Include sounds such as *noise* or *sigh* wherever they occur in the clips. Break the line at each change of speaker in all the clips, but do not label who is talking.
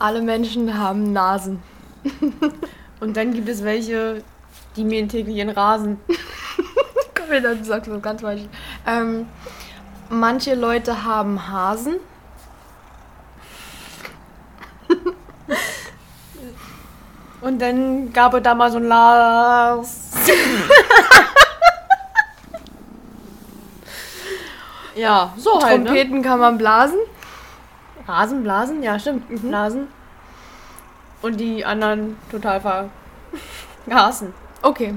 Alle Menschen haben Nasen. *laughs*
Und dann gibt es welche, die mähen täglich ihren Rasen.
Komm wieder, du sagst das ganz falsch. Ähm, manche Leute haben Hasen. *laughs*
Und dann gab es da mal so ein Lars. *laughs* ja, so halt, ne?
Trompeten kann man blasen.
Rasen, Blasen, ja stimmt, Blasen. Und die anderen total vergaßen. *laughs*
Okay.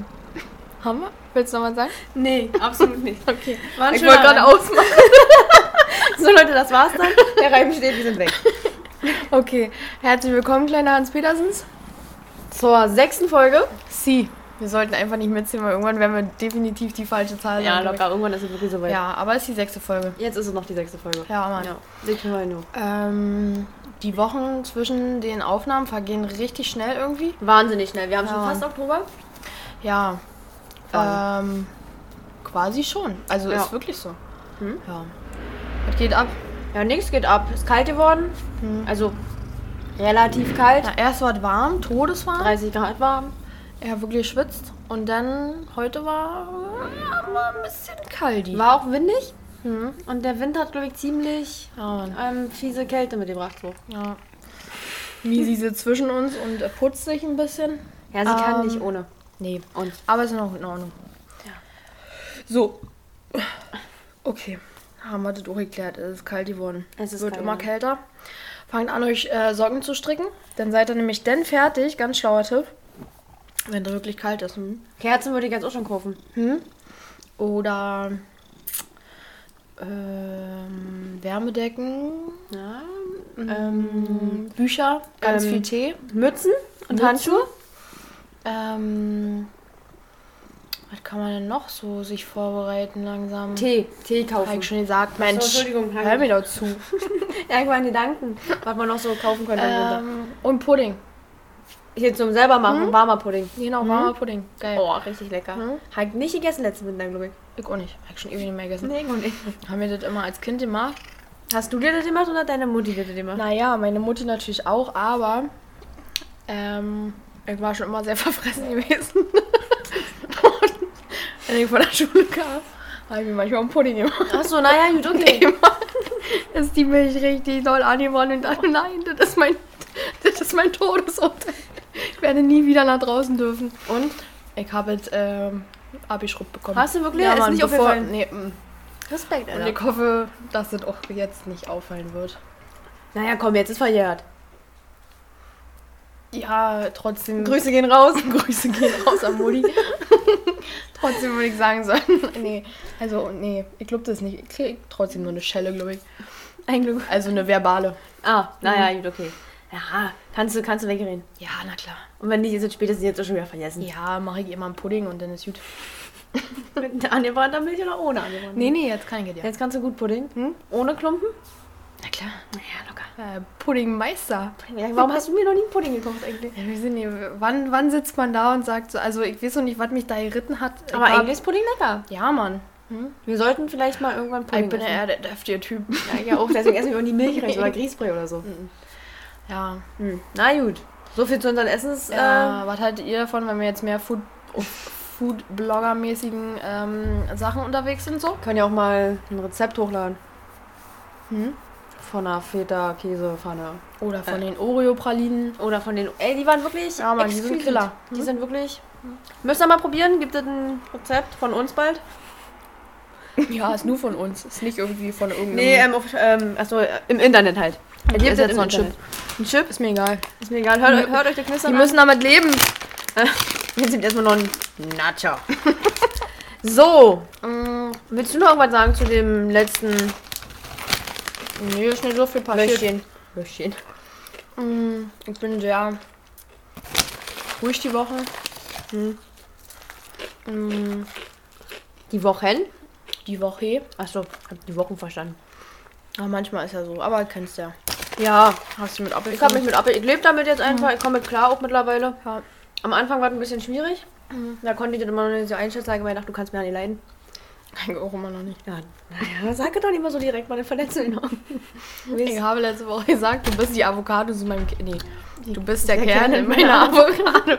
Haben wir? Willst du noch was sagen?
Nee, absolut nicht. *laughs*
Okay.
War
Ich wollte gerade ausmachen. *laughs*
So Leute, das war's dann. Der Reifen steht, wir sind weg.
Okay. Herzlich willkommen, kleiner Hans Petersens.
Zur sechsten Folge.
Sie. Wir sollten einfach nicht mitzählen, weil irgendwann werden wir definitiv die falsche Zahl
Ja, locker, irgendwann ist es wirklich
ich.
soweit.
Ja, aber es ist die sechste Folge.
Jetzt ist es noch die sechste Folge.
Ja, Mann.
Ja, Mal nur.
Ähm, die Wochen zwischen den Aufnahmen vergehen richtig schnell irgendwie.
Wahnsinnig schnell. Wir haben
Ja.
schon fast Oktober.
Ja.
Quasi.
Ähm, quasi schon. Also
Ja.
ist wirklich so.
Hm?
Ja. Was geht ab?
Ja, nichts geht ab. Ist kalt geworden. Also relativ kalt.
Na, erst war es warm, todeswarm.
30 Grad warm.
Ja, wirklich schwitzt. Und dann, heute war ja, ein bisschen kalt.
War auch windig.
Hm.
Und der Wind hat, glaube ich, ziemlich
Mann.
ähm, fiese Kälte mitgebracht. So.
Ja. Misi sitzt zwischen uns und putzt sich ein bisschen.
Ja, sie kann
Ähm,
nicht ohne.
Nee,
Und
aber ist noch in Ordnung.
Ja.
So. Okay. Haben wir das auch geklärt. Es ist kalt geworden.
Es ist
wird immer kälter. Fangt an, euch äh, Socken zu stricken. Dann seid ihr nämlich dann fertig. Ganz schlauer Tipp. Wenn es wirklich kalt ist. Hm?
Kerzen würde ich jetzt auch schon kaufen.
Hm? Oder ähm, Wärmedecken,
Ja.
ähm, Bücher, ganz
ähm,
viel Tee.
Mützen und
Mützen.
Handschuhe.
Ähm, was kann man denn noch so sich vorbereiten langsam?
Tee. Tee
Habe
kaufen.
ich schon gesagt. Mensch,
Entschuldigung,
hör mir doch zu. *laughs*
Irgendwann Gedanken, was man noch so kaufen könnte.
ähm, und Pudding.
Hier zum selber machen, warmer Pudding.
Genau, warmer Pudding. Geil.
Oh, richtig lecker. Hab ich nicht gegessen letzten Winter, glaube ich.
Ich auch nicht. Hab ich schon ewig nicht mehr gegessen.
Nee, und ich.
Haben wir das immer als Kind gemacht?
Hast du dir das gemacht oder deine Mutti dir das gemacht?
Naja, meine Mutti natürlich auch, aber ähm, ich war schon immer sehr *laughs* verfressen gewesen. Und *laughs* wenn ich von der Schule kam, habe ich mir manchmal einen Pudding gemacht.
Achso, naja, gut, okay. *laughs*
Ist die Milch richtig doll angeworden und dann, nein, das ist mein, das ist mein Todesurteil. Ich werde nie wieder nach draußen dürfen.
Und?
Ich habe jetzt ähm, abgeschrubbt bekommen.
Hast du wirklich?
Ja,
Ist
Mann,
nicht
bevor,
aufgefallen?
nee, mm.
Respekt,
Und ich hoffe, dass es auch jetzt nicht auffallen wird.
Naja, komm, jetzt ist verjährt.
Ja, trotzdem.
Grüße gehen raus. *laughs*
Grüße gehen raus an Mutti. *laughs* trotzdem würde ich sagen sollen. *laughs* Nee, also, nee, ich glaube das nicht. Ich krieg trotzdem nur eine Schelle, glaube ich.
Ein Glück.
Also eine verbale.
Ah, naja, gut, okay. Ja, kannst du, kannst du wegreden.
Ja, na klar.
Und wenn nicht, ist es spätestens jetzt auch schon wieder vergessen.
Ja, mache ich immer einen Pudding und dann ist gut. *laughs*
Mit angebrannter Milch oder ohne angebrannte
Nee, nee, jetzt kann ich ja.
Jetzt kannst du gut Pudding.
Hm?
Ohne Klumpen?
Na klar.
Ja, locker.
Äh, Puddingmeister.
Ja, warum hast du mir noch nie Pudding gekauft eigentlich?
Ja, wir sind hier, wann, wann sitzt man da und sagt so, also ich weiß noch nicht, was mich da geritten hat. Ich
Aber
hab-
eigentlich ist Pudding lecker.
Ja, Mann.
Wir sollten vielleicht mal irgendwann Pudding
Ich bin ja eher der deftige Typ.
Ja, ja, auch. Deswegen essen wir auch die Milchreis *laughs* oder Grießbrei oder so.
Ja.
Hm. Na gut. So viel zu unseren Essens. Äh,
Äh, was haltet ihr davon, wenn wir jetzt mehr Food, Food-Blogger-mäßigen ähm, Sachen unterwegs sind so?
können ja auch mal ein Rezept hochladen.
Hm?
Von einer Feta-Käsepfanne.
Oder von den Oreo-Pralinen.
Oder von den. Ey, die waren wirklich.
Ja, Mann, die sind. Killer.
Die sind wirklich. Müsst ihr mal probieren. Gibt es ein Rezept von uns bald?
Ja, ist nur von uns. Ist nicht irgendwie von irgendeinem...
Nee, ähm, auf, ähm, achso, äh, im Internet halt.
Okay,
Gibt es
jetzt noch ein
Internet. Ein Chip?
ist mir egal.
Ist mir egal. Hört, hört euch die Knister
Die
an.
müssen damit leben. *laughs*
Jetzt sind erstmal noch ein Nacho. *laughs* so,
Mm,
willst du noch irgendwas sagen zu dem letzten
nee, ist nicht so viel passiert.
Löschchen? Löschchen.
Mm, ich bin sehr ruhig die Woche.
Hm.
Mm,
Die Wochen?
die Woche.
Achso, hab die Wochen verstanden.
Aber manchmal ist ja so. Aber kennst ja.
Ja,
Hast du mit Apfel?
ich habe mich mit Apfel. Ich lebe damit jetzt einfach. Ich komme mit klar auch mittlerweile.
Ja.
Am Anfang war es ein bisschen schwierig. Da konnte ich das immer noch nicht so einschätzen, weil ich dachte, du kannst mir ja nicht leiden.
Eigentlich auch immer noch nicht.
Ja, naja, sag doch nicht mal so direkt meine Verletzung. *laughs*
Ich habe letzte Woche gesagt, du bist die Avocado in meinem... Ke- Nee, du bist der,
der
Kern,
Kern
in
in
meiner Avocado.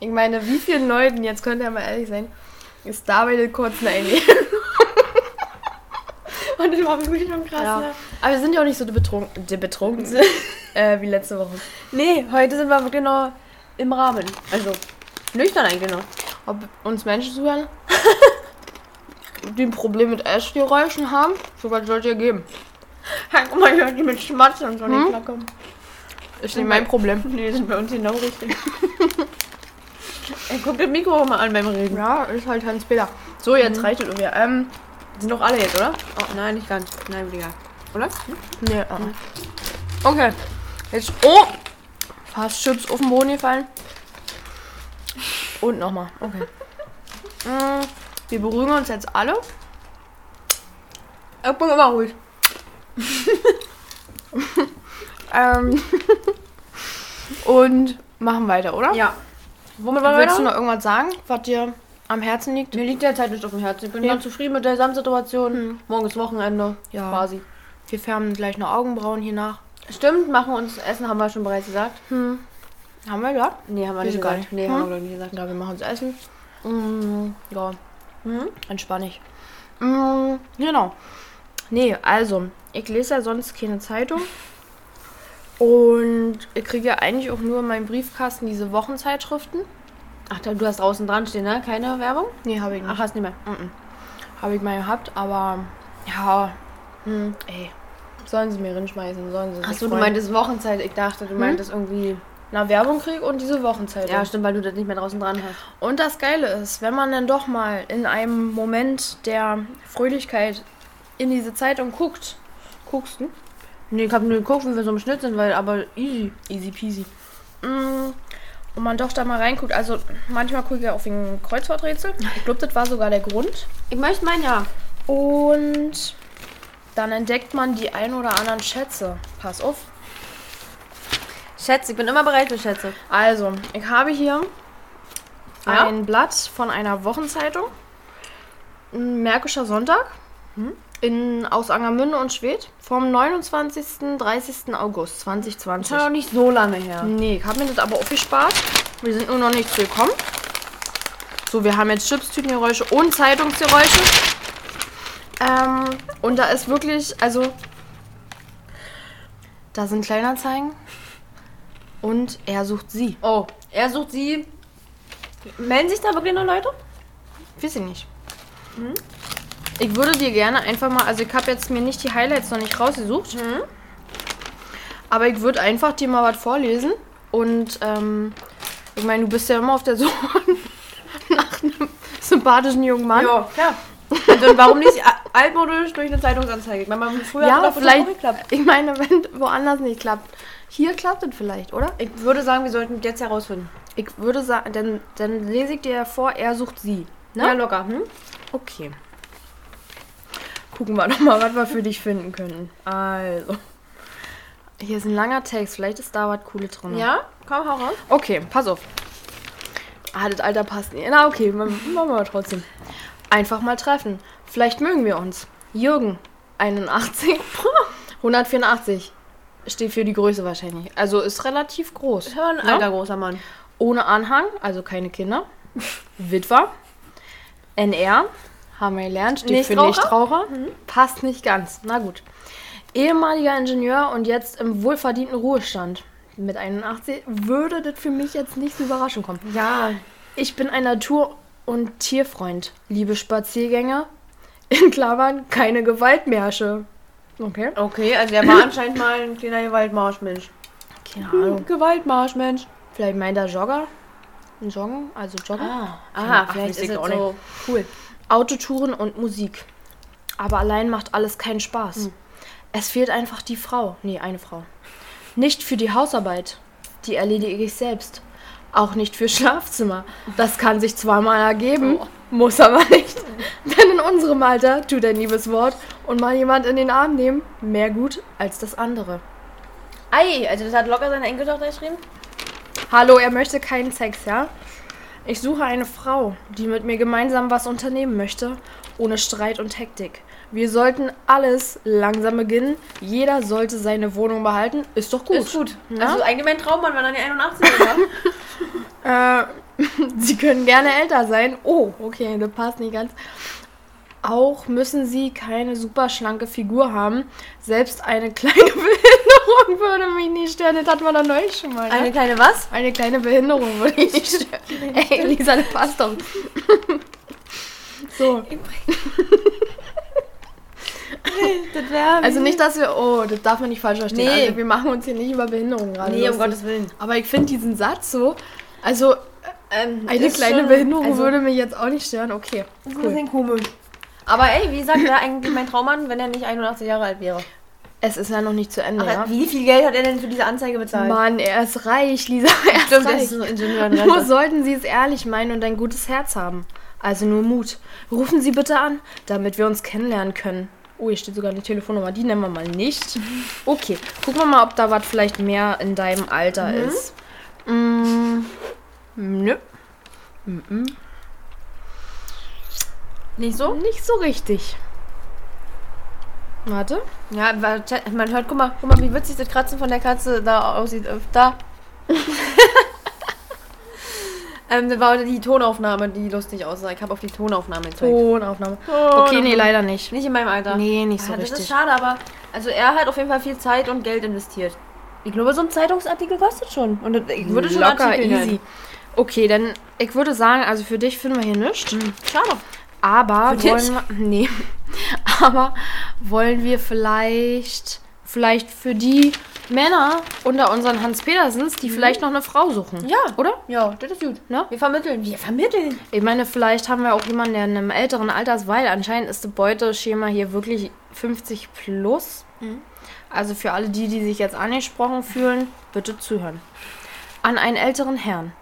Ich meine, wie vielen Leuten, jetzt könnt ihr mal ehrlich sein, ist dabei der kurzen Alien. *laughs*
Und das war wirklich schon krass,
Ja.
ne?
Aber wir sind ja auch nicht so betrunken, betrunken *laughs* äh, wie letzte Woche.
Nee, heute sind wir wirklich noch im Rahmen. Also, nüchtern eigentlich noch.
Ob uns Menschen zuhören, *laughs* die ein Problem mit Essgeräuschen haben, so was sollte ihr geben.
Ja, guck mal, die mit Schmatzen und so
Hm?
nicht klarkommen.
Ist nicht mein Problem.
Nee, sind bei uns genau richtig. Ey, guck das Mikro mal an beim Reden.
Ja, ist halt Hans-Peter. So, jetzt reicht es irgendwie. Ähm,
Sind doch alle jetzt, oder? Oh, nein, nicht ganz. Nein, egal. Oder?
nee, uh -uh. Okay. Jetzt, oh! Fast Chips auf den Boden gefallen. Und nochmal. Okay. *laughs* Mm, Wir beruhigen uns jetzt alle.
Ich bin immer ruhig. *laughs*
Ähm, und machen weiter, oder?
Ja. Womit wollen wir
Willst du
weiter?
noch irgendwas sagen, was dir am Herzen liegt?
Mir liegt derzeit nicht auf dem Herzen. Ich bin
Ja.
ganz zufrieden mit der Gesamtsituation.
Hm.
Morgen ist Wochenende.
Ja.
Quasi.
Wir färben gleich noch Augenbrauen hier nach.
Stimmt, machen wir uns Essen, haben wir schon bereits gesagt.
Hm. Haben wir ja?
Nee, haben wir nicht gesagt. Nee,
Hm?
haben wir nicht gesagt.
Ja, wir machen uns Essen. Mm, ja,
Mhm.
entspann ich. Mm, genau. Nee, also, ich lese ja sonst keine Zeitung. Und ich kriege ja eigentlich auch nur in meinem Briefkasten diese Wochenzeitschriften.
Ach, du hast draußen dran stehen, ne? Keine Werbung?
Nee, habe ich nicht.
Ach, hast nicht mehr.
Mhm. Habe ich mal gehabt, aber ja,
Hm.
ey, sollen sie mir rinschmeißen, sollen sie
Achso, du meintest Wochenzeit. Ich dachte, du meintest irgendwie.
Na, Werbung krieg und diese Wochenzeitung.
Ja, stimmt, weil du das nicht mehr draußen dran hast.
Und das Geile ist, wenn man dann doch mal in einem Moment der Fröhlichkeit in diese Zeitung guckt, guckst du?
Nee, ich hab nur geguckt, wie wir so im Schnitt sind, weil aber easy.
Easy peasy. Mm, Und man doch da mal reinguckt. Also manchmal gucke ich ja auf ein Kreuzworträtsel. Ich glaube, das war sogar der Grund.
Ich möchte mein ja.
Und dann entdeckt man die ein oder anderen Schätze. Pass auf.
Schätze, ich bin immer bereit für Schätze.
Also, ich habe hier
Ja?
ein Blatt von einer Wochenzeitung. Ein Märkischer Sonntag. In, aus Angermünde und Schwedt. Vom 29. 30. August
Das
2020.
ist noch nicht so lange her.
Nee, ich habe mir das aber aufgespart. Wir sind nur noch nicht zu gekommen. So, wir haben jetzt Chipstütengeräusche und Zeitungsgeräusche. Ähm, und da ist wirklich, also, da sind Kleinanzeigen. Und er sucht sie.
Oh, er sucht sie. Melden sich da wirklich noch Leute?
Weiß ich nicht. Ich würde dir gerne einfach mal, also ich habe jetzt mir nicht die Highlights noch nicht rausgesucht. Aber ich würde einfach dir mal was vorlesen. Und ähm, ich meine, du bist ja immer auf der *laughs* Suche nach einem sympathischen jungen Mann.
Ja, klar. Also warum nicht altmodisch durch eine Zeitungsanzeige? Ich meine, man früher
Ja,
hat das
vielleicht.
geklappt. *laughs*
Ich meine, wenn woanders nicht klappt. Hier klappt es vielleicht, oder?
Ich würde sagen, wir sollten jetzt herausfinden.
Ich würde sagen, dann, dann lese ich dir vor, er sucht sie. Ne?
Ja, locker. Hm?
Okay. Gucken wir doch mal, was wir für dich finden können. Also. Hier ist ein langer Text. Vielleicht ist da was Cooles drin.
Ja, komm, hau raus.
Okay, pass auf. Ah, das Alter passt nicht. Na, okay, ma- machen wir trotzdem. Einfach mal treffen. Vielleicht mögen wir uns. Jürgen, 81. 184. *laughs* Steht für die Größe wahrscheinlich. Also ist relativ groß.
Ich ein
Ja?
alter großer Mann.
Ohne Anhang, also keine Kinder. *laughs* Witwer. NR, haben wir gelernt, steht für
Nichtraucher?
Nichtraucher. Passt nicht ganz. Na gut. Ehemaliger Ingenieur und jetzt im wohlverdienten Ruhestand. Mit 81 würde das für mich jetzt nicht so überraschend kommen.
Ja,
Ich bin ein Natur- und Tierfreund. Liebe Spaziergänger. In Klammern keine Gewaltmärsche. Okay.
okay, also er war anscheinend mal ein kleiner Gewaltmarschmensch.
Keine Ahnung.
Gewaltmarschmensch.
Vielleicht meint er Jogger. Ein Joggen, also Joggen.
Ah,
Ach,
vielleicht
weiß
ist es
auch
so cool.
Autotouren und Musik. Aber allein macht alles keinen Spaß. Es fehlt einfach die Frau. Nee, eine Frau. Nicht für die Hausarbeit. Die erledige ich selbst. Auch nicht für Schlafzimmer. Das kann sich zwar mal ergeben, muss aber nicht. Denn in unserem Alter tut ein liebes Wort und mal jemand in den Arm nehmen mehr gut als das andere.
Ei, also das hat locker seine Enkeltochter geschrieben?
Hallo, er möchte keinen Sex, ja? Ich suche eine Frau, die mit mir gemeinsam was unternehmen möchte, ohne Streit und Hektik. Wir sollten alles langsam beginnen. Jeder sollte seine Wohnung behalten. Ist doch gut.
Ist gut.
Ja?
Also eigentlich mein Traummann war dann die 81 oder? *laughs* *laughs*
Äh, *laughs* Sie können gerne älter sein. Oh, okay, das passt nicht ganz. Auch müssen Sie keine super schlanke Figur haben. Selbst eine kleine Behinderung würde mich nicht stören. Das hatten wir doch neulich schon mal. Ne?
Eine kleine was?
Eine kleine Behinderung würde mich nicht stören. *laughs* Ey, Lisa, das passt doch. so, *laughs* also nicht, dass wir... Oh, das darf man nicht falsch verstehen.
Nee.
Also wir machen uns hier nicht über Behinderung gerade
Nee, um. Gottes Willen.
Aber ich finde diesen Satz so... Also,
Ähm,
eine kleine
schon-
Behinderung
also,
würde mich jetzt auch nicht stören. Okay,
Das ist ein
cool.
bisschen komisch. Aber ey, wie gesagt, wäre eigentlich mein Traummann, wenn er nicht 81 Jahre alt wäre.
Es ist ja noch nicht zu Ende,
Aber
ja?
wie viel Geld hat er denn für diese Anzeige bezahlt?
Mann, er ist reich, Lisa. Er ist
Stimmt,
reich.
ist Ingenieur in
Nur sollten Sie es ehrlich meinen und ein gutes Herz haben. Also nur Mut. Rufen Sie bitte an, damit wir uns kennenlernen können. Oh, hier steht sogar eine Telefonnummer. Die nennen wir mal nicht. Okay, gucken wir mal, ob da was vielleicht mehr in deinem Alter ist. Mm, nö.
Nicht so?
Nicht so richtig. Warte.
Ja, man hört, guck mal, guck mal, wie witzig das Kratzen von der Katze da aussieht. Äh, Da. *laughs* ähm, das war die Tonaufnahme, die lustig aussah. Ich habe auf die Tonaufnahme gezeigt.
Tonaufnahme. Okay, nee, leider nicht.
Nicht in meinem Alter.
Nee, nicht so
ja, das
richtig.
ist schade, aber also er hat auf jeden Fall viel Zeit und Geld investiert. Ich glaube, so ein Zeitungsartikel kostet schon. Und das- ich würde schon
Locker,
Artikel
easy.
nennen.
Okay, dann, ich würde sagen, also für dich finden wir hier nichts.
Schade.
Aber
Für dich?
wollen wir. Nee. *laughs* Aber wollen wir vielleicht. Vielleicht für die Männer unter unseren Hans Petersens, die vielleicht noch eine Frau suchen.
Mhm. Ja.
Oder?
Ja, das ist gut.
Ne?
Wir vermitteln. Wir vermitteln.
Ich meine, vielleicht haben wir auch jemanden, der in einem älteren Alter ist, weil anscheinend ist das Beuteschema hier wirklich 50 plus.
Mhm.
Also für alle die, die sich jetzt angesprochen fühlen, bitte zuhören. An einen älteren Herrn.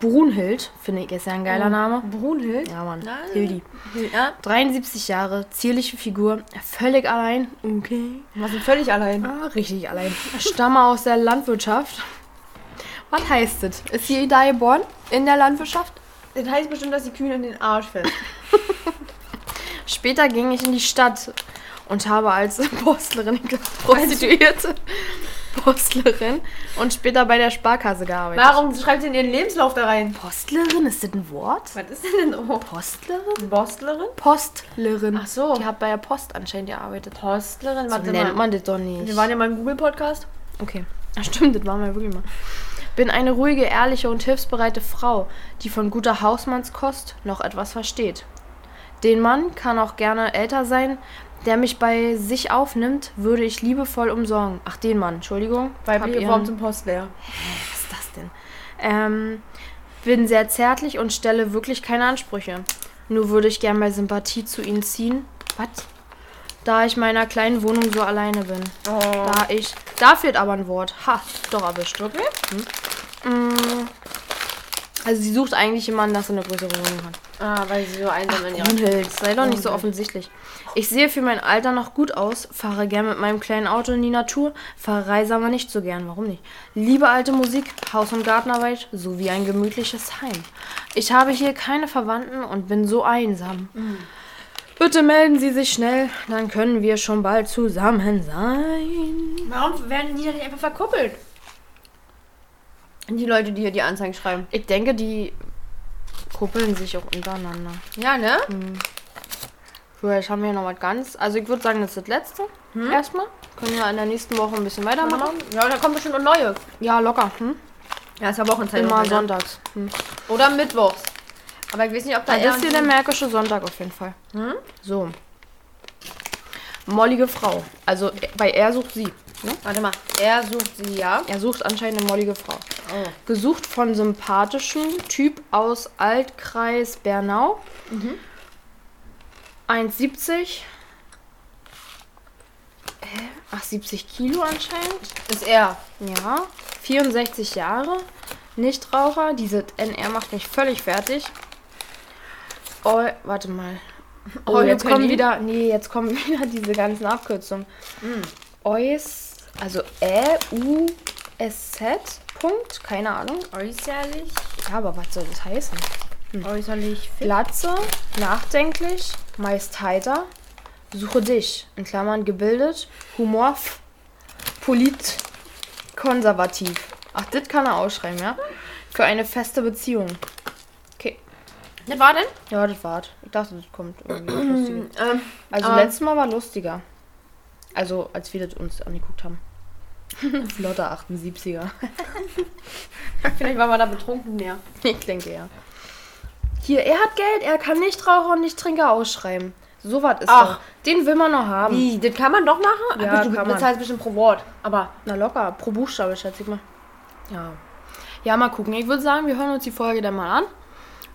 Brunhild, finde ich, ist ja ein geiler Name.
Brunhild.
Ja, Mann.
Nein.
Hildi.
Ja.
73 Jahre, zierliche Figur, völlig allein. Okay.
Wir sind völlig allein.
Ah, richtig allein. Stamme aus der Landwirtschaft. Was heißt das? Ist sie da geboren? In der Landwirtschaft?
Das heißt bestimmt, dass die Kühe in den Arsch fällt. *laughs*
Später ging ich in die Stadt und habe als Postlerin, *laughs* Prostituierte, Postlerin und später bei der Sparkasse gearbeitet.
Warum schreibt sie in ihren Lebenslauf da rein?
Postlerin, ist das ein Wort?
Was ist denn denn oh,
Postlerin?
Bostlerin?
Postlerin.
Ach so.
Die hat bei der Post anscheinend gearbeitet.
Postlerin?
So
Warte
nennt
mal.
man das doch nicht.
Wir waren ja mal im Google-Podcast.
Okay. Ach stimmt, das waren wir wirklich mal. Bin eine ruhige, ehrliche und hilfsbereite Frau, die von guter Hausmannskost noch etwas versteht. Den Mann kann auch gerne älter sein, der mich bei sich aufnimmt, würde ich liebevoll umsorgen. Ach, den Mann, Entschuldigung.
Weibliche Form zum Postleer.
Was ist das denn? Ähm, bin sehr zärtlich und stelle wirklich keine Ansprüche. Nur würde ich gern mal Sympathie zu ihnen ziehen. Was? Da ich meiner kleinen Wohnung so alleine bin.
Oh.
Da ich. Da fehlt aber ein Wort. Ha, doch erwischt. Okay. Hm. Mm. Also sie sucht eigentlich jemanden, dass sie eine größere Wohnung hat.
Ah, weil sie so einsam in ihrer...
Brunhild, sei doch nicht so offensichtlich. Ich sehe für mein Alter noch gut aus, fahre gern mit meinem kleinen Auto in die Natur, verreise aber nicht so gern. Warum nicht? Liebe alte Musik, Haus- und Gartenarbeit sowie ein gemütliches Heim. Ich habe hier keine Verwandten und bin so einsam. Bitte melden Sie sich schnell, dann können wir schon bald zusammen sein.
Warum werden die da nicht einfach verkuppelt? Die Leute, die hier die Anzeigen schreiben.
Ich denke, die kuppeln sich auch untereinander.
Ja, ne?
Vielleicht haben wir hier noch was ganz. Also ich würde sagen, das ist das letzte. Erstmal. Können wir in der nächsten Woche ein bisschen weitermachen.
Ja, da kommt bestimmt noch neue.
Ja, locker. Hm?
Ja, ist ja Wochenzeit.
Immer
ne?
sonntags. Hm.
Oder mittwochs. Aber ich weiß nicht, ob da
Ja, das ist hier der märkische Sonntag auf jeden Fall. So. Mollige Frau. Also bei er sucht sie. Ne?
Warte mal. Er sucht sie, ja.
Er sucht anscheinend eine mollige Frau.
Oh.
Gesucht von sympathischen Typ aus Altkreis Bernau. 1,70. Äh, Ach, 70 Kilo anscheinend.
Ist er.
Ja. 64 Jahre. Nichtraucher. Diese NR macht mich völlig fertig. Oh, warte mal. Oh,
you
jetzt kommen wieder. Nee, jetzt kommen *laughs* wieder diese ganzen Abkürzungen. Eus, also Ä, U, S, Z, Punkt. Keine Ahnung.
Äußerlich.
Ja, aber was soll das heißen?
Äußerlich fit.
Glatze, nachdenklich, meist heiter. Suche dich, in Klammern gebildet, Humor, polit, konservativ. Ach, das kann er ausschreiben, ja? Für eine feste Beziehung. Okay.
Ne, war denn?
Ja, das war's. Ich dachte, das kommt irgendwie *clears throat* was Lustiges.
Ähm,
Also
aber-
letztes Mal war lustiger. Also, als wir das uns angeguckt haben. *laughs* Flotter 78er. *laughs*
vielleicht war man da betrunken mehr. *laughs*
Ich denke ja. Hier, er hat Geld, er kann nicht Raucher und nicht Trinker ausschreiben. So was ist
Ach.
doch. Den will man noch haben.
Wie, das kann man doch machen?
Ja,
Aber du
kann man.
bezahlst bestimmt pro Wort. Aber
Na locker, pro Buchstabe, schätze ich mal. Ja. Ja, mal gucken. Ich würde sagen, wir hören uns die Folge dann mal an.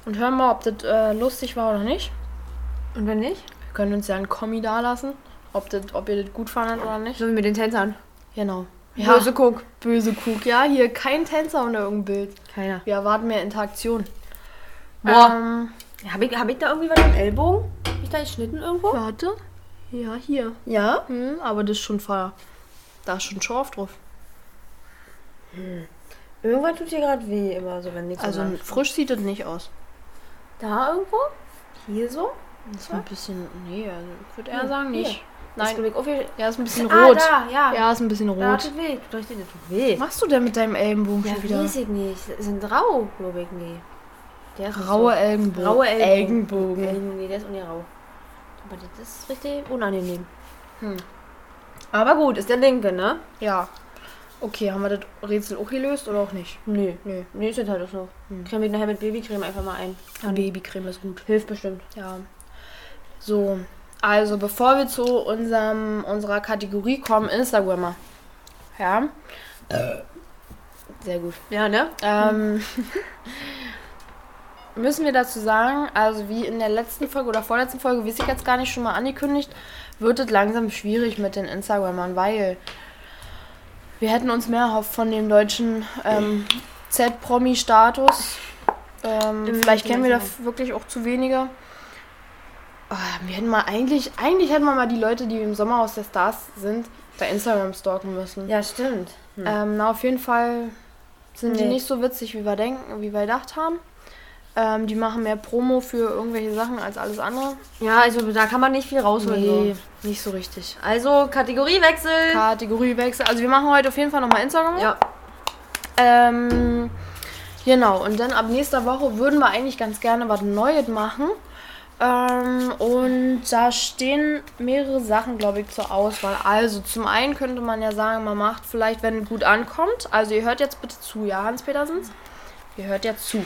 Und hören mal, ob das äh, lustig war oder nicht.
und wenn nicht?
Wir können uns ja einen Kommi dalassen. Ob, das, ob ihr das gut fandet oder nicht.
So wie mit den Tänzern.
Genau.
Ja. Böse Guck.
Böse Kuck. Ja, hier kein Tänzer unter irgendeinem Bild.
Keiner.
Wir erwarten mehr Interaktion.
Boah.
Ähm,
Habe ich, hab ich da irgendwie was am Ellbogen? Hab ich da geschnitten irgendwo?
warte. Ja, hier.
Ja.
Hm, aber das ist schon ver... Da ist schon Schorf drauf.
Irgendwann tut hier gerade weh, immer so, wenn nichts
Also
so
frisch sieht das nicht aus.
Da irgendwo? Hier so?
Das ist ein bisschen... Nee, also ich würde eher
Hier,
sagen
hier.
nicht.
Das
Nein,
Gelenk auf hier-
ja, ist ein bisschen
Ah,
rot.
da, ja.
Ja, ist ein bisschen
Da
rot.
tut weh. Tut weh.
Was machst du denn mit deinem Ellenbogen
Ja,
schon wieder?
weiß ich nicht. Das sind rau, glaube ich. Nee. Der ist
Raue
so.
Ellenbogen.
Raue.
Ellenbogen.
Ellenbogen. Nee, der ist auch nicht rau. Aber das ist richtig unangenehm.
Hm.
Aber gut, ist der linke, ne?
Ja. Okay, haben wir das Rätsel auch gelöst oder auch nicht?
Nee.
Nee.
Nee, ist jetzt halt auch so.
Hm.
Creme ich nachher mit Babycreme einfach mal ein. Kann-
Babycreme ist gut.
Hilft bestimmt.
Ja. So, also bevor wir zu unserem, unserer Kategorie kommen, Instagrammer. Ja. Sehr gut.
Ja, ne?
Ähm, *laughs* müssen wir dazu sagen, also wie in der letzten Folge oder vorletzten Folge, wie ich jetzt gar nicht schon mal angekündigt, wird es langsam schwierig mit den Instagrammern, weil wir hätten uns mehr erhofft von dem deutschen ähm, Z-Promi-Status. Ähm, vielleicht kennen wir da wirklich auch zu wenige. Ah, wir hätten mal eigentlich, eigentlich hätten wir mal die Leute, die im Sommerhaus der Stars sind, bei Instagram stalken müssen.
Ja, stimmt.
Ähm, na, auf jeden Fall sind die
Nee.
nicht so witzig, wie wir denken, wie wir gedacht haben. Ähm, die machen mehr Promo für irgendwelche Sachen als alles andere.
Ja, also da kann man nicht viel rausholen.
Nee,
So.
nicht so richtig.
Also, Kategoriewechsel.
Kategoriewechsel. Also wir machen heute auf jeden Fall nochmal Instagram.
ja.
Ähm, genau, und dann ab nächster Woche würden wir eigentlich ganz gerne was Neues machen. Ähm, und da stehen mehrere Sachen, glaube ich, zur Auswahl. Also zum einen könnte man ja sagen, man macht vielleicht, wenn es gut ankommt. Also ihr hört jetzt bitte zu, ja, Hans Petersens? Ihr hört jetzt zu.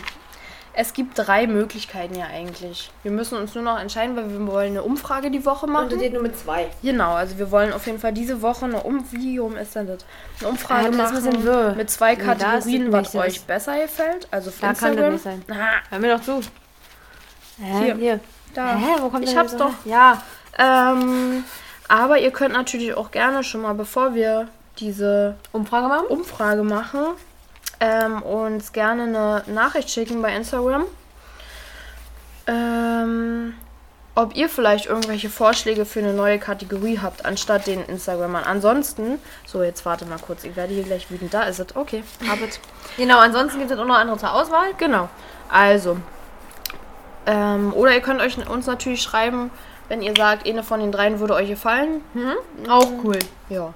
Es gibt drei Möglichkeiten ja eigentlich. Wir müssen uns nur noch entscheiden, weil wir wollen eine Umfrage die Woche machen.
Und das geht nur mit zwei.
Genau, also wir wollen auf jeden Fall diese Woche eine um wie um ist denn das? Eine Umfrage
ein bisschen
machen
wirr.
mit zwei Kategorien,
es
was euch besser gefällt. Also
Da kann das nicht sein.
Ah,
Hör mir doch zu. Hä?
Hier.
Hier.
da.
Hä, wo kommt
Ich hab's doch.
Ja.
Ähm, aber ihr könnt natürlich auch gerne schon mal, bevor wir diese
Umfrage machen?
Umfrage machen, ähm, uns gerne eine Nachricht schicken bei Instagram. Ähm, ob ihr vielleicht irgendwelche Vorschläge für eine neue Kategorie habt, anstatt den Instagrammern. Ansonsten, so jetzt warte mal kurz, ich werde hier gleich wütend. Da ist es. Okay, hab es.
Genau, ansonsten gibt es auch noch andere zur Auswahl.
Genau. Also. Ähm, oder ihr könnt euch uns natürlich schreiben, wenn ihr sagt, eine von den dreien würde euch gefallen.
Auch cool.
Ja.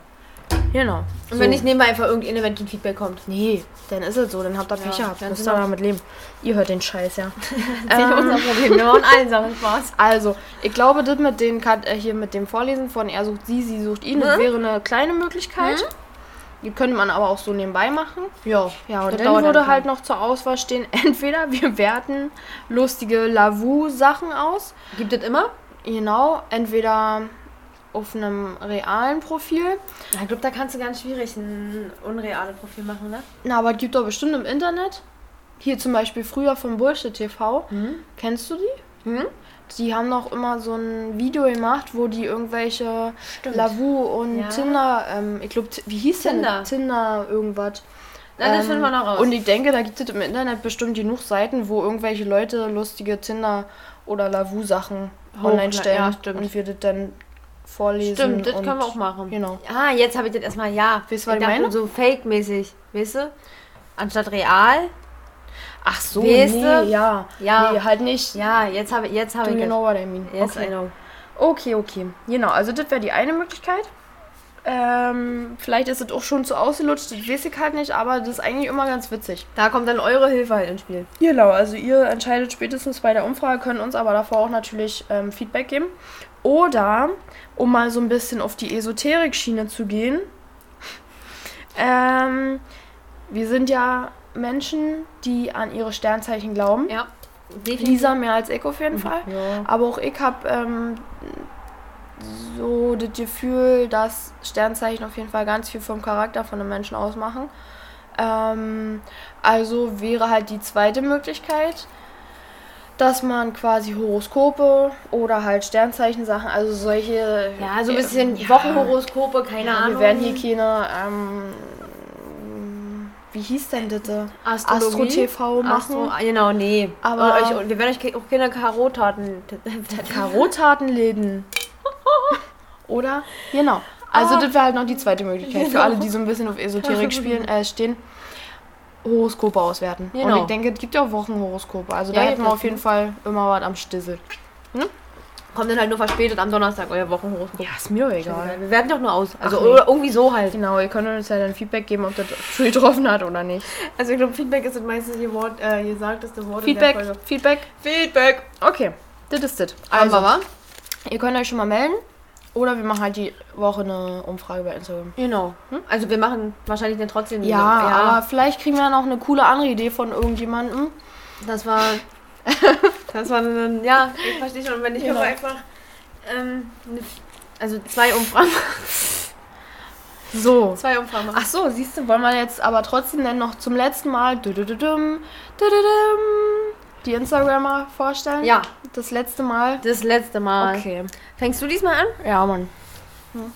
Genau.
Und wenn nicht nebenbei einfach irgendeine, wenn kein Feedback kommt.
Nee, dann ist es so, dann habt ihr Pech
Ja,
gehabt.
ganz
Müsst ihr damit leben. Ihr hört den Scheiß, ja. *laughs*
Das ist nicht unser Problem. Wir machen allen Sachen Spaß. *laughs*
Also, ich glaube, das mit den äh, hier mit dem Vorlesen von er sucht sie, sie sucht ihn, das
Mhm.
wäre eine kleine Möglichkeit. Die könnte man aber auch so nebenbei machen.
Ja.
Ja, und
Das
dann würde
dann
halt noch zur Auswahl stehen, *laughs* entweder wir werten lustige Lavu-Sachen aus.
Gibt es immer?
Genau, entweder auf einem realen Profil.
Ja, ich glaube, da kannst du ganz schwierig ein unreales Profil machen, ne?
Na, aber es gibt doch bestimmt im Internet. Hier zum Beispiel früher von Bullshit TV. Kennst du die?
Hm?
Die haben doch immer so ein Video gemacht, wo die irgendwelche
Stimmt.
Lavu und
Ja.
Tinder, ähm, ich glaube, wie hieß
Tinder.
denn Tinder irgendwas?
Na, das
Ähm,
finden wir noch raus.
Und ich denke, da gibt es im Internet bestimmt genug Seiten, wo irgendwelche Leute lustige Tinder- oder Lavu-Sachen online stellen.
ja.
Und wir das dann vorlesen.
Stimmt, das können wir auch machen.
Genau.
Ah, jetzt habe ich das erstmal, ja.
Weißt du, was ich meine?
so fake-mäßig, weißt du? Anstatt real.
Ach so,
Weißt
nee,
du?
ja.
Ja.
Nee, halt nicht.
Ja, jetzt habe jetzt hab
Do
ich
you know what I mean?
Yes,
okay.
I know.
okay, okay. Genau, also das wäre die eine Möglichkeit. Ähm, vielleicht ist es auch schon zu ausgelutscht, das weiß ich halt nicht, aber das ist eigentlich immer ganz witzig.
Da kommt dann eure Hilfe halt ins Spiel.
Genau, also ihr entscheidet spätestens bei der Umfrage, können uns aber davor auch natürlich ähm, Feedback geben. Oder, um mal so ein bisschen auf die Esoterik-Schiene zu gehen, *laughs* ähm, wir sind ja Menschen, die an ihre Sternzeichen glauben.
Ja, definitiv.
Lisa mehr als ich auf jeden Fall.
Ja.
Aber auch ich habe ähm, so das Gefühl, dass Sternzeichen auf jeden Fall ganz viel vom Charakter von einem Menschen ausmachen. Ähm, also wäre halt die zweite Möglichkeit, dass man quasi Horoskope oder halt Sternzeichensachen, also solche.
Ja, so ein bisschen
Ja.
Wochenhoroskope, keine
Ja,
Ahnung.
wir werden hier keine. Ähm, wie hieß denn das?
Astrologie?
Astro-TV machen.
Astro, ah, genau, nee.
Aber-
Und euch, wir werden euch auch keine Karottaten.
Karottatenläden. *laughs* *laughs* Oder? Genau. Also
Ah.
das wäre halt noch die zweite Möglichkeit für
Genau.
alle, die so ein bisschen auf Esoterik *laughs* spielen, äh, stehen. Horoskope auswerten. Und
Genau.
ich denke, es gibt ja auch Wochenhoroskope. Also da
Ja,
hätten wir auf jeden Fall immer was am Stissel.
Kommt dann halt nur verspätet am Donnerstag euer Wochenhoroskop.
Ja, ist mir doch egal.
Wir werden doch nur aus. Also
Ach nee.
oder irgendwie so halt.
Genau, ihr könnt uns ja dann Feedback geben, ob das zugetroffen hat oder nicht.
Also ich glaube, Feedback ist das meistens ihr Wort, äh, ihr sagteste Wort
Feedback,
in der Folge.
Feedback.
Feedback.
Okay, das ist das.
Also, wa?
ihr könnt euch schon mal melden. Oder wir machen halt die Woche eine Umfrage bei Instagram.
Genau. Also wir machen wahrscheinlich dann trotzdem.
Ja, aber vielleicht kriegen wir ja noch eine coole andere Idee von irgendjemandem.
das war. Das war dann. Ja, ich verstehe schon. Und wenn können wir
Genau.
einfach. Ähm, eine- also zwei Umfragen.
So.
zwei Umfragen.
Ach so, siehst du, wollen wir jetzt aber trotzdem dann noch zum letzten Mal die Instagrammer vorstellen?
Ja,
Das letzte Mal.
das letzte Mal.
Okay.
Fängst du diesmal an?
Ja, Mann. Hm.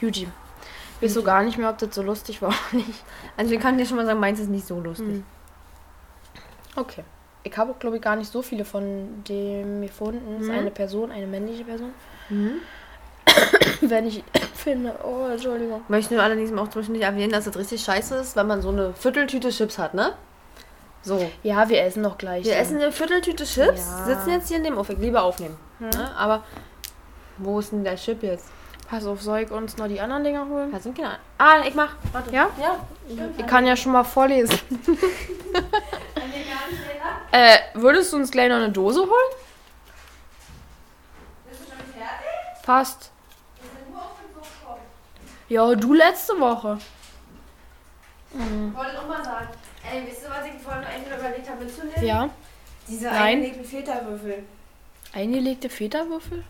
Yuji. Ich weiß so gar nicht mehr, ob das so lustig war oder nicht.
Also ich kann dir schon mal sagen, meins ist nicht so lustig.
Hm. Okay. Ich habe, glaube ich, gar nicht so viele von dem gefunden. Das ist
Mhm.
eine Person, eine männliche Person.
Mhm. *coughs*
Wenn ich *coughs* finde. Oh, Entschuldigung.
Möchte nur allerdings auch zwischendurch erwähnen, dass es richtig scheiße ist, wenn man so eine Vierteltüte Chips hat, ne? So.
Ja, wir essen doch gleich.
Wir
dann.
essen eine Vierteltüte Chips,
Ja.
sitzen jetzt hier in dem Auf. Ich liebe aufnehmen. Ne? Aber wo ist denn der Chip jetzt?
Pass auf, soll ich uns noch die anderen Dinger holen?
Da sind keine. Ah, ich mach. Warte.
Ja?
Ja.
Ich kann ja schon mal vorlesen. *laughs* *laughs* äh, würdest du uns gleich noch eine Dose holen? Passt. Ja, du letzte Woche.
Ich wollte noch mal sagen. Ey, wisst ihr, was ich vorhin eigentlich überlegt habe mitzunehmen?
Ja.
Diese
Nein.
eingelegten Feta-Würfel.
Eingelegte Feta-Würfel?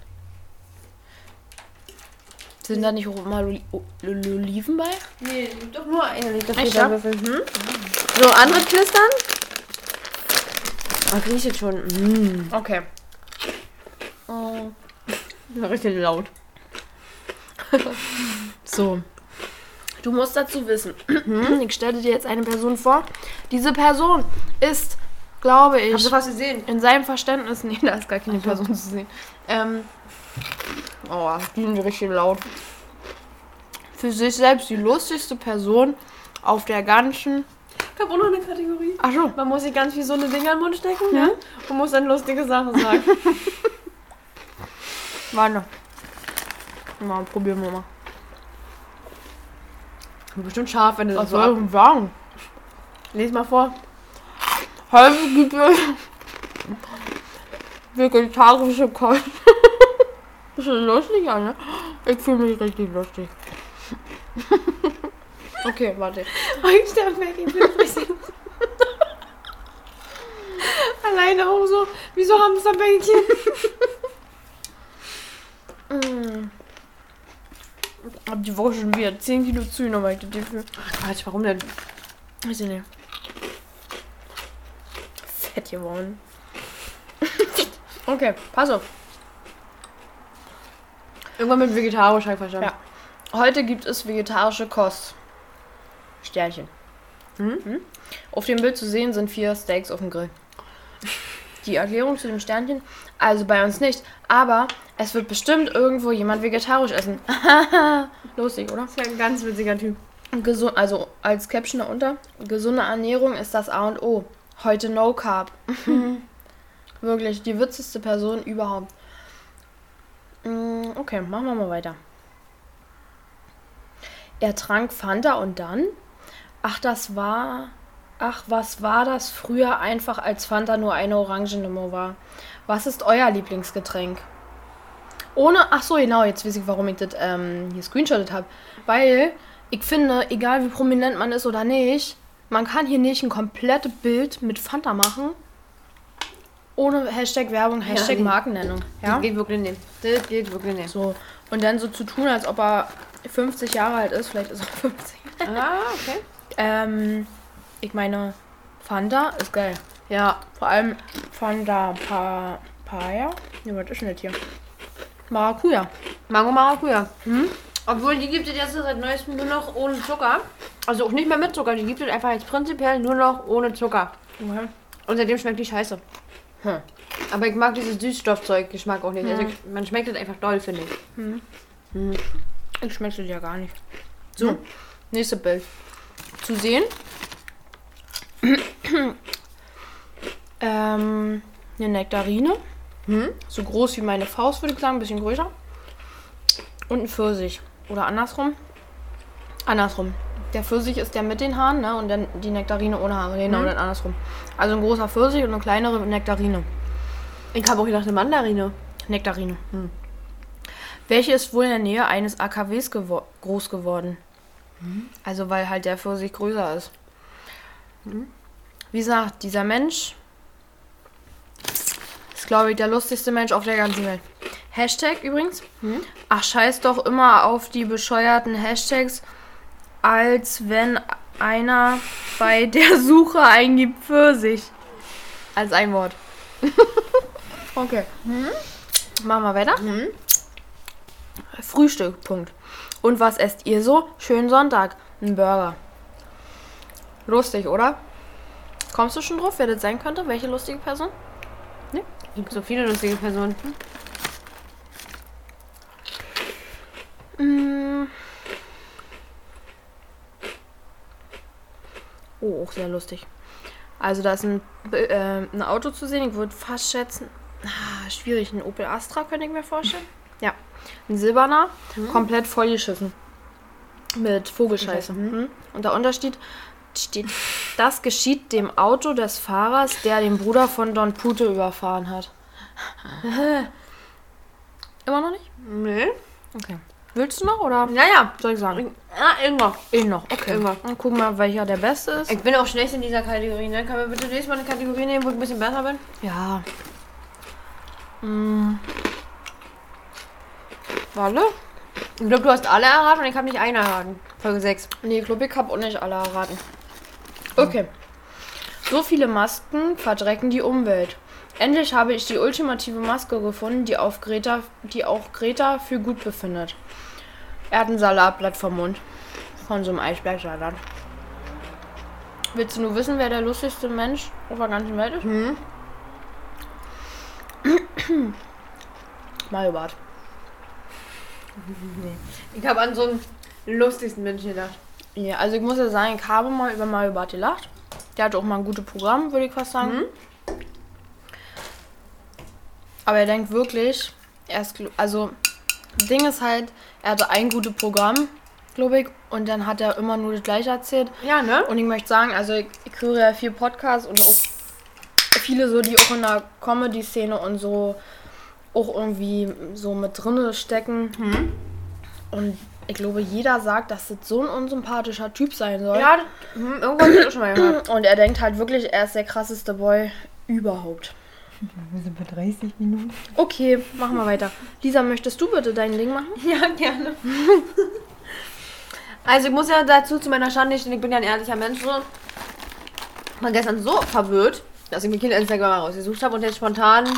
Sind da nicht auch mal Ol- Oliven bei?
Nee, doch nur eingelegte Feta-Würfel. Hm? So, andere knistern. Ah, riecht jetzt schon. Mm.
Okay. Oh.
Richtig laut. *laughs*
So. Du musst dazu wissen. Ich stelle dir jetzt eine Person vor. Diese Person ist, glaube ich,
Hast du was gesehen?
in seinem Verständnis, nee, da ist gar keine Person zu sehen. Ähm, oh, die sind richtig laut. Für sich selbst die lustigste Person auf der ganzen.
Ich habe auch noch eine Kategorie.
Ach so.
Man muss sich ganz wie so eine Dinger in den Mund stecken, ja? Und muss dann lustige Sachen sagen. *laughs*
Warte. Mal probieren wir mal.
Bestimmt scharf, wenn du
Was
das so
soll ich sagen?
Lies mal vor.
Heute gibt es vegetarische Kost. *laughs* Das ist lustig, an, ne? Ich fühle mich richtig lustig. *laughs* okay, warte.
Ich sterbe weg, ich bin richtig. Alleine auch so, wie so Hamsterbällchen.
Mm. Hab die Woche schon wieder 10 Kilo zugenommen, weil ich das Gefühl.
Ach Quatsch, warum denn?
Weiß ich nicht. Fett geworden. okay, pass auf.
Irgendwann mit vegetarisch, hab ich verstanden.
Ja. Heute gibt es vegetarische Kost. Sternchen.
Mhm.
Hm? Auf dem Bild zu sehen sind vier Steaks auf dem Grill. Die Erklärung zu dem Sternchen, also bei uns nicht, aber es wird bestimmt irgendwo jemand vegetarisch essen. *laughs* Lustig, oder?
Das ist ja ein ganz witziger Typ.
Gesund, also als Caption darunter, gesunde Ernährung ist das A und O. Heute No Carb. *laughs* Wirklich, die witzigste Person überhaupt. Mm, Okay, machen wir mal weiter. Er trank Fanta und dann? Ach, das war. Ach, was war das früher einfach, als Fanta nur eine Orangenlimo war? Was ist euer Lieblingsgetränk? Ohne. Ach so, genau, jetzt weiß ich, warum ich das ähm, hier screenshottet habe. Weil ich finde, egal wie prominent man ist oder nicht, man kann hier nicht ein komplettes Bild mit Fanta machen. Ohne Hashtag Werbung, Hashtag
nee.
Markennennung.
Das geht wirklich nicht. Das geht wirklich nicht.
So. Und dann so zu tun, als ob er 50 Jahre alt ist. Vielleicht ist er 50.
Ah, okay.
Ähm, ich meine, Fanta ist geil.
Ja.
Vor allem Fanta pa Papaya. Ne, was ist denn das hier? Maracuja.
Mango Maracuja. Obwohl, die gibt es jetzt seit neuestem nur noch ohne Zucker. Also auch nicht mehr mit Zucker. Die gibt es einfach jetzt prinzipiell nur noch ohne Zucker.
Okay.
Und seitdem schmeckt die scheiße.
Hm.
Aber ich mag dieses Süßstoffzeug-Geschmack auch nicht. Also ich, man schmeckt es einfach doll, finde ich.
Ich schmeckt das ja gar nicht. So, nächste Bild. Zu sehen. *coughs* ähm, eine Nektarine. So groß wie meine Faust, würde ich sagen, ein bisschen größer. Und ein Pfirsich. Oder andersrum. Andersrum. Der Pfirsich ist der mit den Haaren, ne? Und dann die Nektarine ohne Haare. Genau, und dann andersrum. Also ein großer Pfirsich und eine kleinere Nektarine.
Ich habe auch gedacht, eine Mandarine.
Nektarine. Welche ist wohl in der Nähe eines AKWs gewo groß geworden? Also weil halt der Pfirsich größer ist. Wie gesagt, dieser Mensch ist, glaube ich, der lustigste Mensch auf der ganzen Welt. Hashtag übrigens. Ach, scheiß doch immer auf die bescheuerten Hashtags, als wenn einer bei der *laughs* Suche eingibt Pfirsich. Als ein Wort. *laughs* okay. Machen wir weiter. Frühstück, Punkt. Und was esst ihr so? Schönen Sonntag. Ein Burger. Lustig, oder? Kommst du schon drauf, wer das sein könnte? Welche lustige Person?
Es gibt so viele lustige Personen.
Mm. Oh, auch sehr lustig. Also da ist ein, äh, ein Auto zu sehen. Ich würde fast schätzen, ah, schwierig, ein Opel Astra könnte ich mir vorstellen. Ja, ein silberner, komplett vollgeschissen. Mit Vogelscheiße. Mhm. Und darunter steht, steht, das geschieht dem Auto des Fahrers, der den Bruder von Don Pute überfahren hat. *laughs* Immer noch nicht?
Nee.
Okay. Willst du noch oder
Naja.
soll ich sagen?
Ah, irgendwann.
Ich noch, okay.
Immer.
Dann gucken wir mal, welcher der beste ist.
Ich bin auch schlecht in dieser Kategorie, ne? Kann man bitte nächstes Mal eine Kategorie nehmen, wo ich ein bisschen besser bin?
Ja. Mm. Walle?
Ich glaube, du hast alle erraten und ich habe nicht einen erraten. Folge 6.
Nee, ich glaube, ich habe auch nicht alle erraten. Okay. So viele Masken verdrecken die Umwelt. Endlich habe ich die ultimative Maske gefunden, die, auf Greta, die auch Greta für gut befindet. Er hat ein Salatblatt vom Mund. Von so einem Eisbergsalat. Willst du nur wissen, wer der lustigste Mensch auf der ganzen Welt ist?
Hm. *coughs*
Mario Bart.
Ich habe an so einen lustigsten Menschen gedacht.
Ja, also ich muss ja sagen, ich habe mal über Mario Bart gelacht. Der hatte auch mal ein gutes Programm, würde ich fast sagen. Aber er denkt wirklich, er ist, also, das Ding ist halt, er hatte ein gutes Programm, glaube ich, und dann hat er immer nur das gleiche erzählt.
Ja, ne?
Und ich möchte sagen, also ich, ich höre ja viel Podcasts und auch viele so, die auch in der Comedy-Szene und so auch irgendwie so mit drinne stecken. Und ich glaube, jeder sagt, dass das so ein unsympathischer Typ sein soll.
Ja, hm, ich das auch schon mal *clears throat* gehört.
Und er denkt halt wirklich, er ist der krasseste Boy überhaupt.
Wir sind bei 30 Minuten.
Okay, machen wir weiter. Lisa, möchtest du bitte dein Ding machen? *laughs*
Ja, gerne. Also ich muss ja dazu zu meiner Schande stehen, ich bin ja ein ehrlicher Mensch. So. War gestern so verwirrt, dass ich mir Kinder Instagram rausgesucht habe und jetzt spontan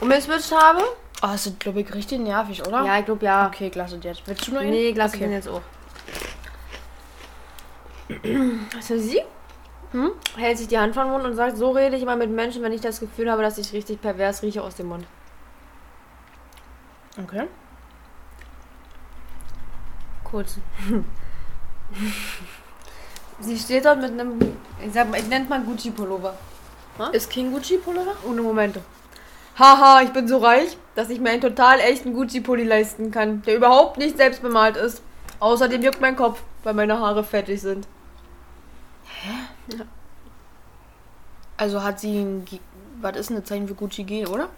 umgeswitcht habe.
Oh, das ist, glaube ich, richtig nervig, oder?
Ja, ich glaube ja.
Okay, klasse jetzt. Willst du noch einen?
Nee, ich lasse
okay.
jetzt auch. *clears throat* Für sie?
Hm?
Hält sich die Hand vom Mund und sagt, so rede ich immer mit Menschen, wenn ich das Gefühl habe, dass ich richtig pervers rieche aus dem Mund.
Okay.
Kurz. *laughs* Sie steht dort mit einem, ich sag mal, ich nenne mal Gucci-Pullover.
Ist King Gucci Pullover?
Ohne Momente. Haha, ich bin so reich, dass ich mir einen total echten Gucci-Pulli leisten kann, der überhaupt nicht selbst bemalt ist. Außerdem juckt mein Kopf, weil meine Haare fettig sind.
Also hat sie ein. G was ist denn das Zeichen für Gucci G, oder?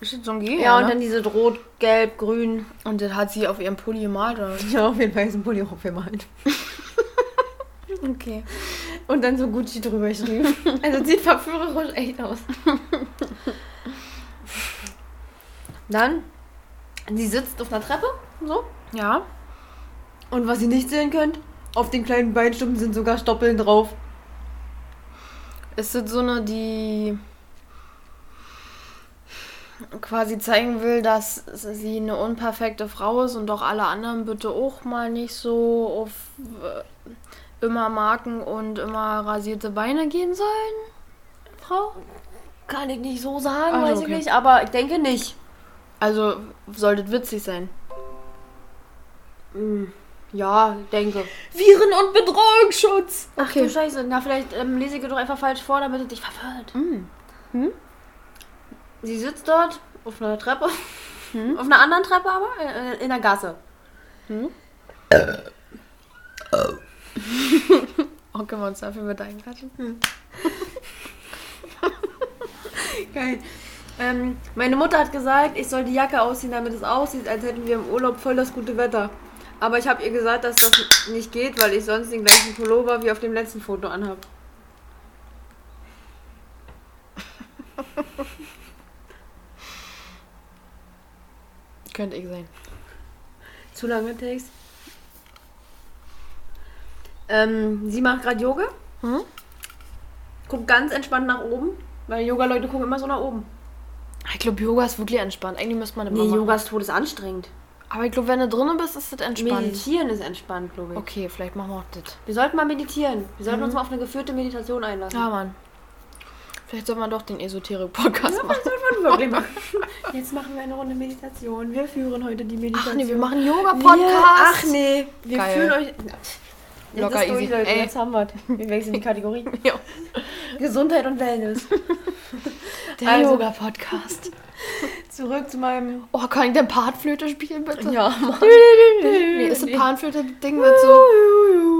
Ist das so ein G?
Ja, und
ne?
dann diese rot, gelb, grün.
Und das hat sie auf ihrem Pulli gemalt, oder?
Ja, auf jeden Fall ist ein Pulli auch bemalt. *laughs*
Okay.
Und dann so Gucci drüber geschrieben. Also sieht verführerisch echt aus. *laughs* Dann, sie sitzt auf einer Treppe, so.
Ja.
Und was ihr nicht sehen könnt, auf den kleinen Beinstücken sind sogar Stoppeln drauf.
Ist das so eine, die quasi zeigen will, dass sie eine unperfekte Frau ist und doch alle anderen bitte auch mal nicht so auf äh, immer Marken und immer rasierte Beine gehen sollen? Frau?
Kann ich nicht so sagen,
Ach,
weiß
okay.
ich nicht, aber ich denke nicht.
Also soll das witzig sein.
Hm, Ja, denke.
Viren- und Bedrohungsschutz!
Ach du Scheiße, na vielleicht ähm, lese ich doch einfach falsch vor, damit es dich verwirrt.
Mm.
Sie sitzt dort auf einer Treppe. Auf einer anderen Treppe aber, äh, in der Gasse. *laughs*
Oh, können wir uns dafür mit einklatschen? *laughs*
Geil. Ähm, meine Mutter hat gesagt, ich soll die Jacke ausziehen, damit es aussieht, als hätten wir im Urlaub voll das gute Wetter. Aber ich habe ihr gesagt, dass das nicht geht, weil ich sonst den gleichen Pullover wie auf dem letzten Foto anhab. *laughs*
Könnte ich sein.
Zu lange Text. Ähm, sie macht gerade Yoga.
Hm?
Guckt ganz entspannt nach oben. Weil Yoga-Leute gucken immer so nach oben.
Ich glaube, Yoga ist wirklich entspannt. Eigentlich müsste man das
Nee,
machen.
Yoga ist todesanstrengend.
Aber ich glaube, wenn du drinnen bist, ist das entspannt.
Meditieren ist entspannt, glaube ich.
Okay, vielleicht machen wir auch das.
Wir sollten mal meditieren. Wir sollten uns mal auf eine geführte Meditation einlassen.
Ja, Mann. Vielleicht soll man doch den Esoterik-Podcast machen.
sollten wir wirklich *laughs* machen. Jetzt machen wir eine Runde Meditation. Wir führen heute die Meditation.
Ach nee, wir machen Yoga-Podcast.
Ach nee, wir
Geil.
fühlen euch. Jetzt
Locker
durch,
easy.
Leute.
Ey.
Jetzt haben wir. *laughs* Wir wechseln die Kategorie. *laughs*
Ja.
Gesundheit und Wellness. *laughs*
Der
Also-
Yoga-Podcast.
Zurück zu meinem.
Oh, kann ich denn Panflöte spielen, bitte?
Ja, Mann.
Nee, ist das Panflöte-Ding mit so...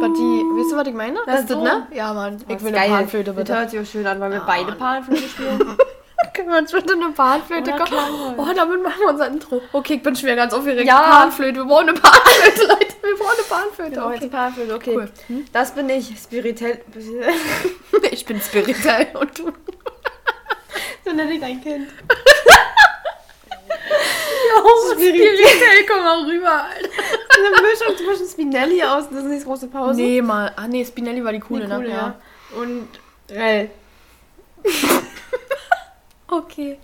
Was die... Weißt du, was ich meine?
Das
ist das, ne? Ja, Mann. Ich will eine
geil.
Panflöte,
Das
bitte.
hört sich auch schön an, weil wir
Ja,
beide
Mann.
Panflöte spielen.
Können wir uns bitte eine Panflöte
Ja,
kaufen? Oh, damit machen wir unser Intro. Okay, ich bin schwer ganz aufgeregt.
Ja.
Panflöte. Wir brauchen eine Panflöte, Leute. Wir brauchen eine Panflöte.
Genau, jetzt Panflöte, okay.
Cool. Hm?
Das bin ich. Spirituell. *laughs*
Ich bin spirituell und du...
so nenne ich dein Kind. *laughs*
Oh, spirituell, komm mal rüber, Alter.
Eine Mischung zwischen Spinelli aus Disneys große Pause.
Nee, mal. Ah, nee, Spinelli war die coole,
Die coole,
ne?
ja. Und Rell. *laughs*
Okay.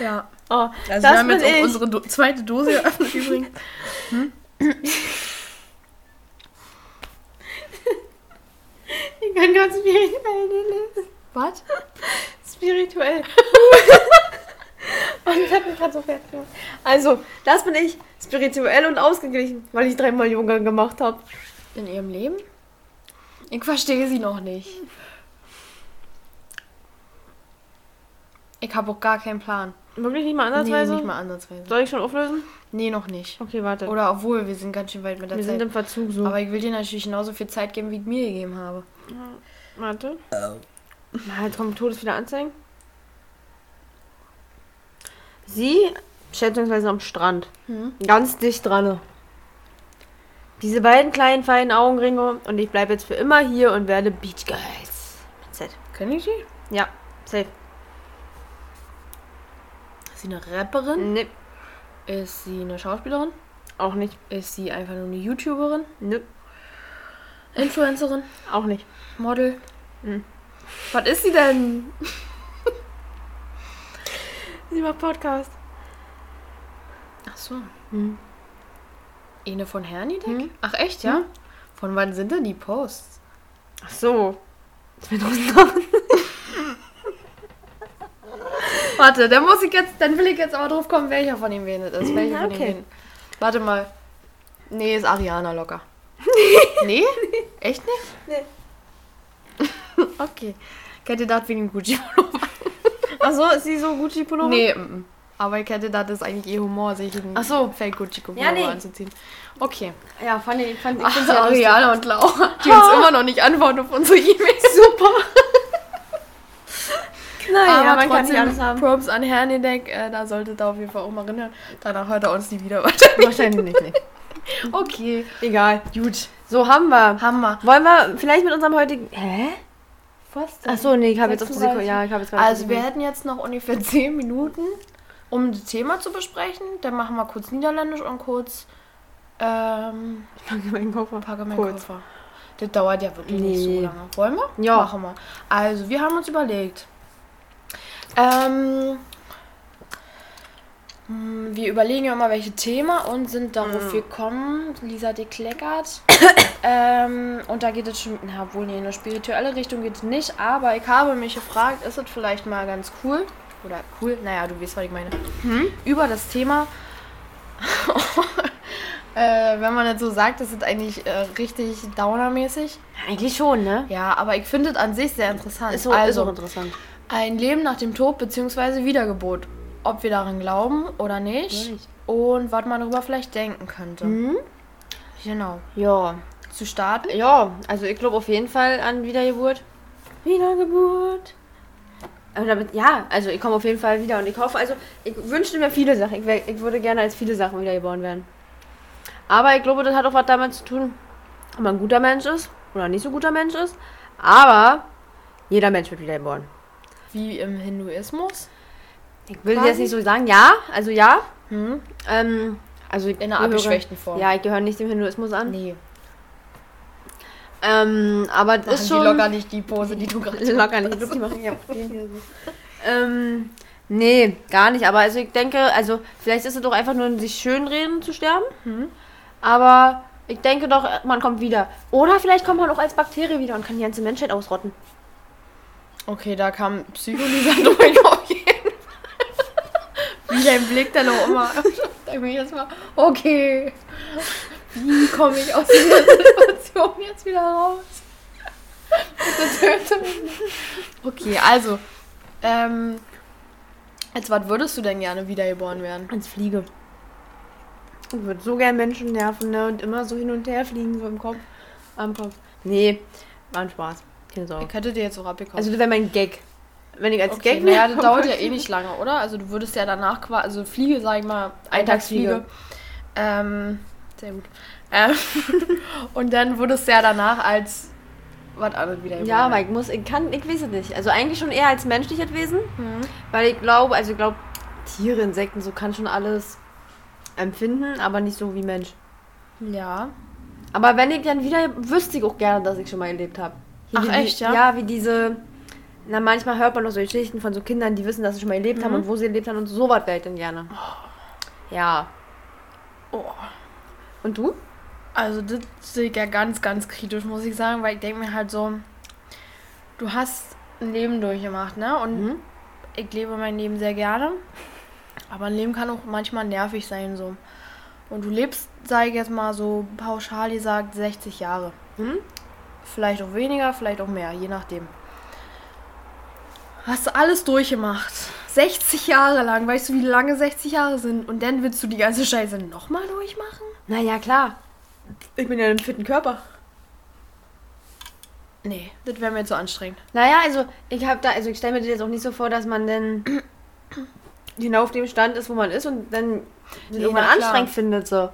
Ja.
Oh,
Also
das
wir haben jetzt auch unsere Do zweite Dose geöffnet übrigens.
Ich kann gerade spirituell lesen.
Was?
Spirituell. *laughs* und ich habe mich gerade so fertig gemacht. Also, das bin ich. Spirituell und ausgeglichen, weil ich dreimal Yoga gemacht habe.
In ihrem Leben? Ich verstehe sie noch nicht. Ich habe auch gar keinen Plan.
Wirklich nicht mal
Nee,
ansatzweise?
nicht mal ansatzweise.
Soll ich schon auflösen?
Nee, noch nicht.
Okay, warte.
Oder obwohl, wir sind ganz schön weit mit der
wir
Zeit.
sind im Verzug so.
Aber ich will dir natürlich genauso viel Zeit geben, wie ich mir gegeben habe.
warte. Na, jetzt kommt Todes wieder anzeigen. Sie, schätzungsweise am Strand.
Hm?
Ganz dicht dran. Diese beiden kleinen, feinen Augenringe und ich bleibe jetzt für immer hier und werde Beach Girls. Mit Z.
Kenn ich die?
Ja, safe.
Ist sie eine Rapperin?
Nee,
Ist sie eine Schauspielerin?
auch nicht.
Ist sie einfach nur eine YouTuberin?
Nee,
Influencerin?
auch nicht.
Model?
Hm.
Was ist sie denn?
Sie macht Podcast.
Ach so.
Hm.
Eine von Hernideck?
Hm.
Ach echt, ja?
Hm.
Von wann sind denn die Posts?
Ach so. *laughs* 2000.
Warte, da muss ich jetzt, dann will ich jetzt aber drauf kommen, welcher von ihm wen das ist. Welcher von
Okay.
ihm wen. Warte mal. Nee, ist Ariana locker. *laughs* nee? Echt nicht?
Nee. *laughs*
Okay. Ich hätte gedacht, wegen dem Gucci-Pullover. *laughs*
Achso, ist sie so Gucci-Pullover?
Nee, mm, mm. aber ich hätte das ist eigentlich ihr Humor, sich einen
Ach so.
Fake-Gucci-Pullover
Ja, nee.
anzuziehen. Okay.
Ja, fand ich, fand ich,
Ach. Ariana und Laura, die uns immer noch nicht antworten auf unsere E-Mails.
Super. Naja,
Aber
man kann nicht alles haben.
Props an Hernideck, äh, da solltet ihr auf jeden Fall auch mal reinhören. Danach hört er uns nie wieder wahrscheinlich.
Wahrscheinlich nicht, nee. *laughs*
Okay,
Egal.
gut.
So, haben wir.
Hammer.
Wollen wir vielleicht mit unserem heutigen... Hä?
Was denn?
Achso, nee, ich habe jetzt auf die
36.
Sekunde... Ja, ich habe jetzt gerade...
Also wir hätten jetzt noch ungefähr *laughs* 10 Minuten, um das Thema zu besprechen. Dann machen wir kurz Niederländisch und kurz ähm,
Ich packe meinen Koffer.
packe meinen
Kurz.
Koffer. Das dauert ja wirklich nicht so
Nee.
lange. Wollen wir?
Ja.
Machen wir. Also, wir haben uns überlegt. Ähm, hm, wir überlegen ja immer, welche Thema und sind darauf
Mhm.
gekommen. Lisa hat gekleckert. *coughs* ähm, und da geht es schon, na wohl, nee, in eine spirituelle Richtung geht es nicht. Aber ich habe mich gefragt, ist es vielleicht mal ganz cool? Oder cool, naja, du weißt, was ich meine. Über das Thema. *laughs* äh, wenn man das so sagt, ist es eigentlich äh, richtig downermäßig.
Eigentlich schon, ne?
Ja, aber ich finde es an sich sehr interessant.
Ist so,
also,
ist auch interessant.
Ein Leben nach dem Tod bzw. Wiedergeburt. Ob wir daran glauben oder nicht.
Nicht.
Und was man darüber vielleicht denken könnte.
Mhm.
Genau.
Ja.
Zu starten?
Ja, also ich glaube auf jeden Fall an Wiedergeburt. Wiedergeburt. Aber damit, ja, also ich komme auf jeden Fall wieder und ich hoffe, also ich wünschte mir viele Sachen. Ich, wär, ich würde gerne als viele Sachen wiedergeboren werden. Aber ich glaube, das hat auch was damit zu tun, ob man ein guter Mensch ist oder nicht so guter Mensch ist. Aber jeder Mensch wird wiedergeboren.
Wie im Hinduismus?
Ich will jetzt nicht so sagen, ja, also ja.
Hm?
Ähm, also ich
In einer abgeschwächten Form.
Ja, ich gehöre nicht dem Hinduismus an.
Nee.
Ähm, aber das
Machen
ist
die
schon...
locker nicht die Pose, die du gerade *laughs*
Locker nicht. Die machen ja. Ähm, nee, gar nicht. Aber also ich denke, also vielleicht ist es doch einfach nur sich schönreden zu sterben.
Mhm.
Aber ich denke doch, man kommt wieder. Oder vielleicht kommt man auch als Bakterie wieder und kann die ganze Menschheit ausrotten.
Okay, da kam Psycholisa *laughs* durch auf jeden Fall. Wie dein Blick dann auch immer. *laughs* Da bin ich jetzt mal, okay. Wie komme ich aus dieser *laughs* Situation jetzt wieder raus? Okay, also. Ähm, als was würdest du denn gerne wiedergeboren werden?
Als Fliege. Ich würde so gern Menschen nerven, ne? Und immer so hin und her fliegen, so im Kopf. Am Kopf. Nee, war ein Spaß. Sorge.
Ich hätte dir jetzt auch abgekommen.
Also das wäre mein Gag. Wenn ich als
Okay,
Gag
naja, *laughs* das dauert ja eh nicht lange, oder? Also du würdest ja danach quasi, also Fliege, sag ich mal, Eintagsfliege.
Eintagsfliege.
Ähm, sehr gut. Ähm, *laughs* und dann würdest du ja danach als was anderes wieder
Ja, aber ich muss, ich kann, ich weiß es nicht. Also eigentlich schon eher als menschliches Wesen,
werden.
weil ich glaube, also ich glaube, Tiere, Insekten, so kann schon alles empfinden, aber nicht so wie Mensch.
Mhm. Ja.
Aber wenn ich dann wieder, wüsste ich auch gerne, dass ich schon mal erlebt habe.
Ach,
wie,
echt, ja?
Ja, wie diese, na manchmal hört man noch so Geschichten von so Kindern, die wissen, dass sie schon mal erlebt haben
Mhm.
und wo sie erlebt haben und so was wäre ich dann gerne. Ja.
Oh.
Und du?
Also das sehe ich ja ganz, ganz kritisch, muss ich sagen, weil ich denke mir halt so, du hast ein Leben durchgemacht, ne? Und
Mhm.
ich lebe mein Leben sehr gerne. Aber ein Leben kann auch manchmal nervig sein, so. Und du lebst, sage ich jetzt mal so pauschal gesagt, 60 Jahre.
Mhm.
Vielleicht auch weniger, vielleicht auch mehr, je nachdem. Hast du alles durchgemacht. 60 Jahre lang. Weißt du, wie lange 60 Jahre sind? Und dann willst du die ganze Scheiße nochmal durchmachen?
Naja, klar. Ich bin ja in einem fitten Körper.
Nee, das wäre mir zu anstrengend.
Naja, also ich habe da, also ich stelle mir das jetzt auch nicht so vor, dass man dann *clears throat* genau auf dem Stand ist, wo man ist und dann
Nee,
irgendwann anstrengend findet so.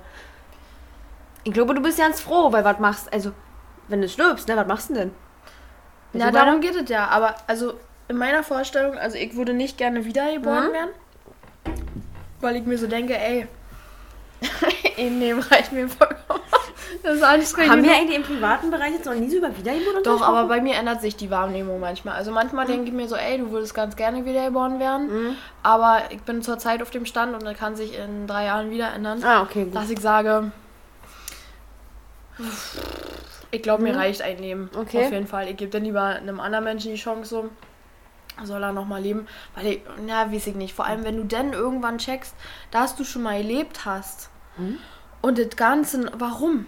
Ich glaube, du bist ganz froh, weil was machst, also wenn du stirbst, ne, was machst du denn? Weißt
Ja,
du,
darum geht es ja. Aber also in meiner Vorstellung, also ich würde nicht gerne wiedergeboren
Mhm.
werden. Weil ich mir so denke, ey, *laughs* in dem reicht mir vollkommen. Das ist anstrengend.
Haben wir eigentlich im privaten Bereich jetzt noch nie so über Wiedergeburt
Doch, aber bei mir ändert sich die Wahrnehmung manchmal. Also manchmal denke ich mir so, ey, du würdest ganz gerne wiedergeboren werden.
Mhm.
Aber ich bin zurzeit auf dem Stand und das kann sich in drei Jahren wieder ändern.
Ah, okay, gut.
Dass ich sage, ich glaube, mir
Mhm.
reicht ein Leben.
Okay.
Auf jeden Fall. Ich gebe dann lieber einem anderen Menschen die Chance, so soll er nochmal leben. Weil ich, na, weiß ich nicht. Vor allem, wenn du dann irgendwann checkst, dass du schon mal gelebt hast.
Mhm.
Und das Ganze, warum?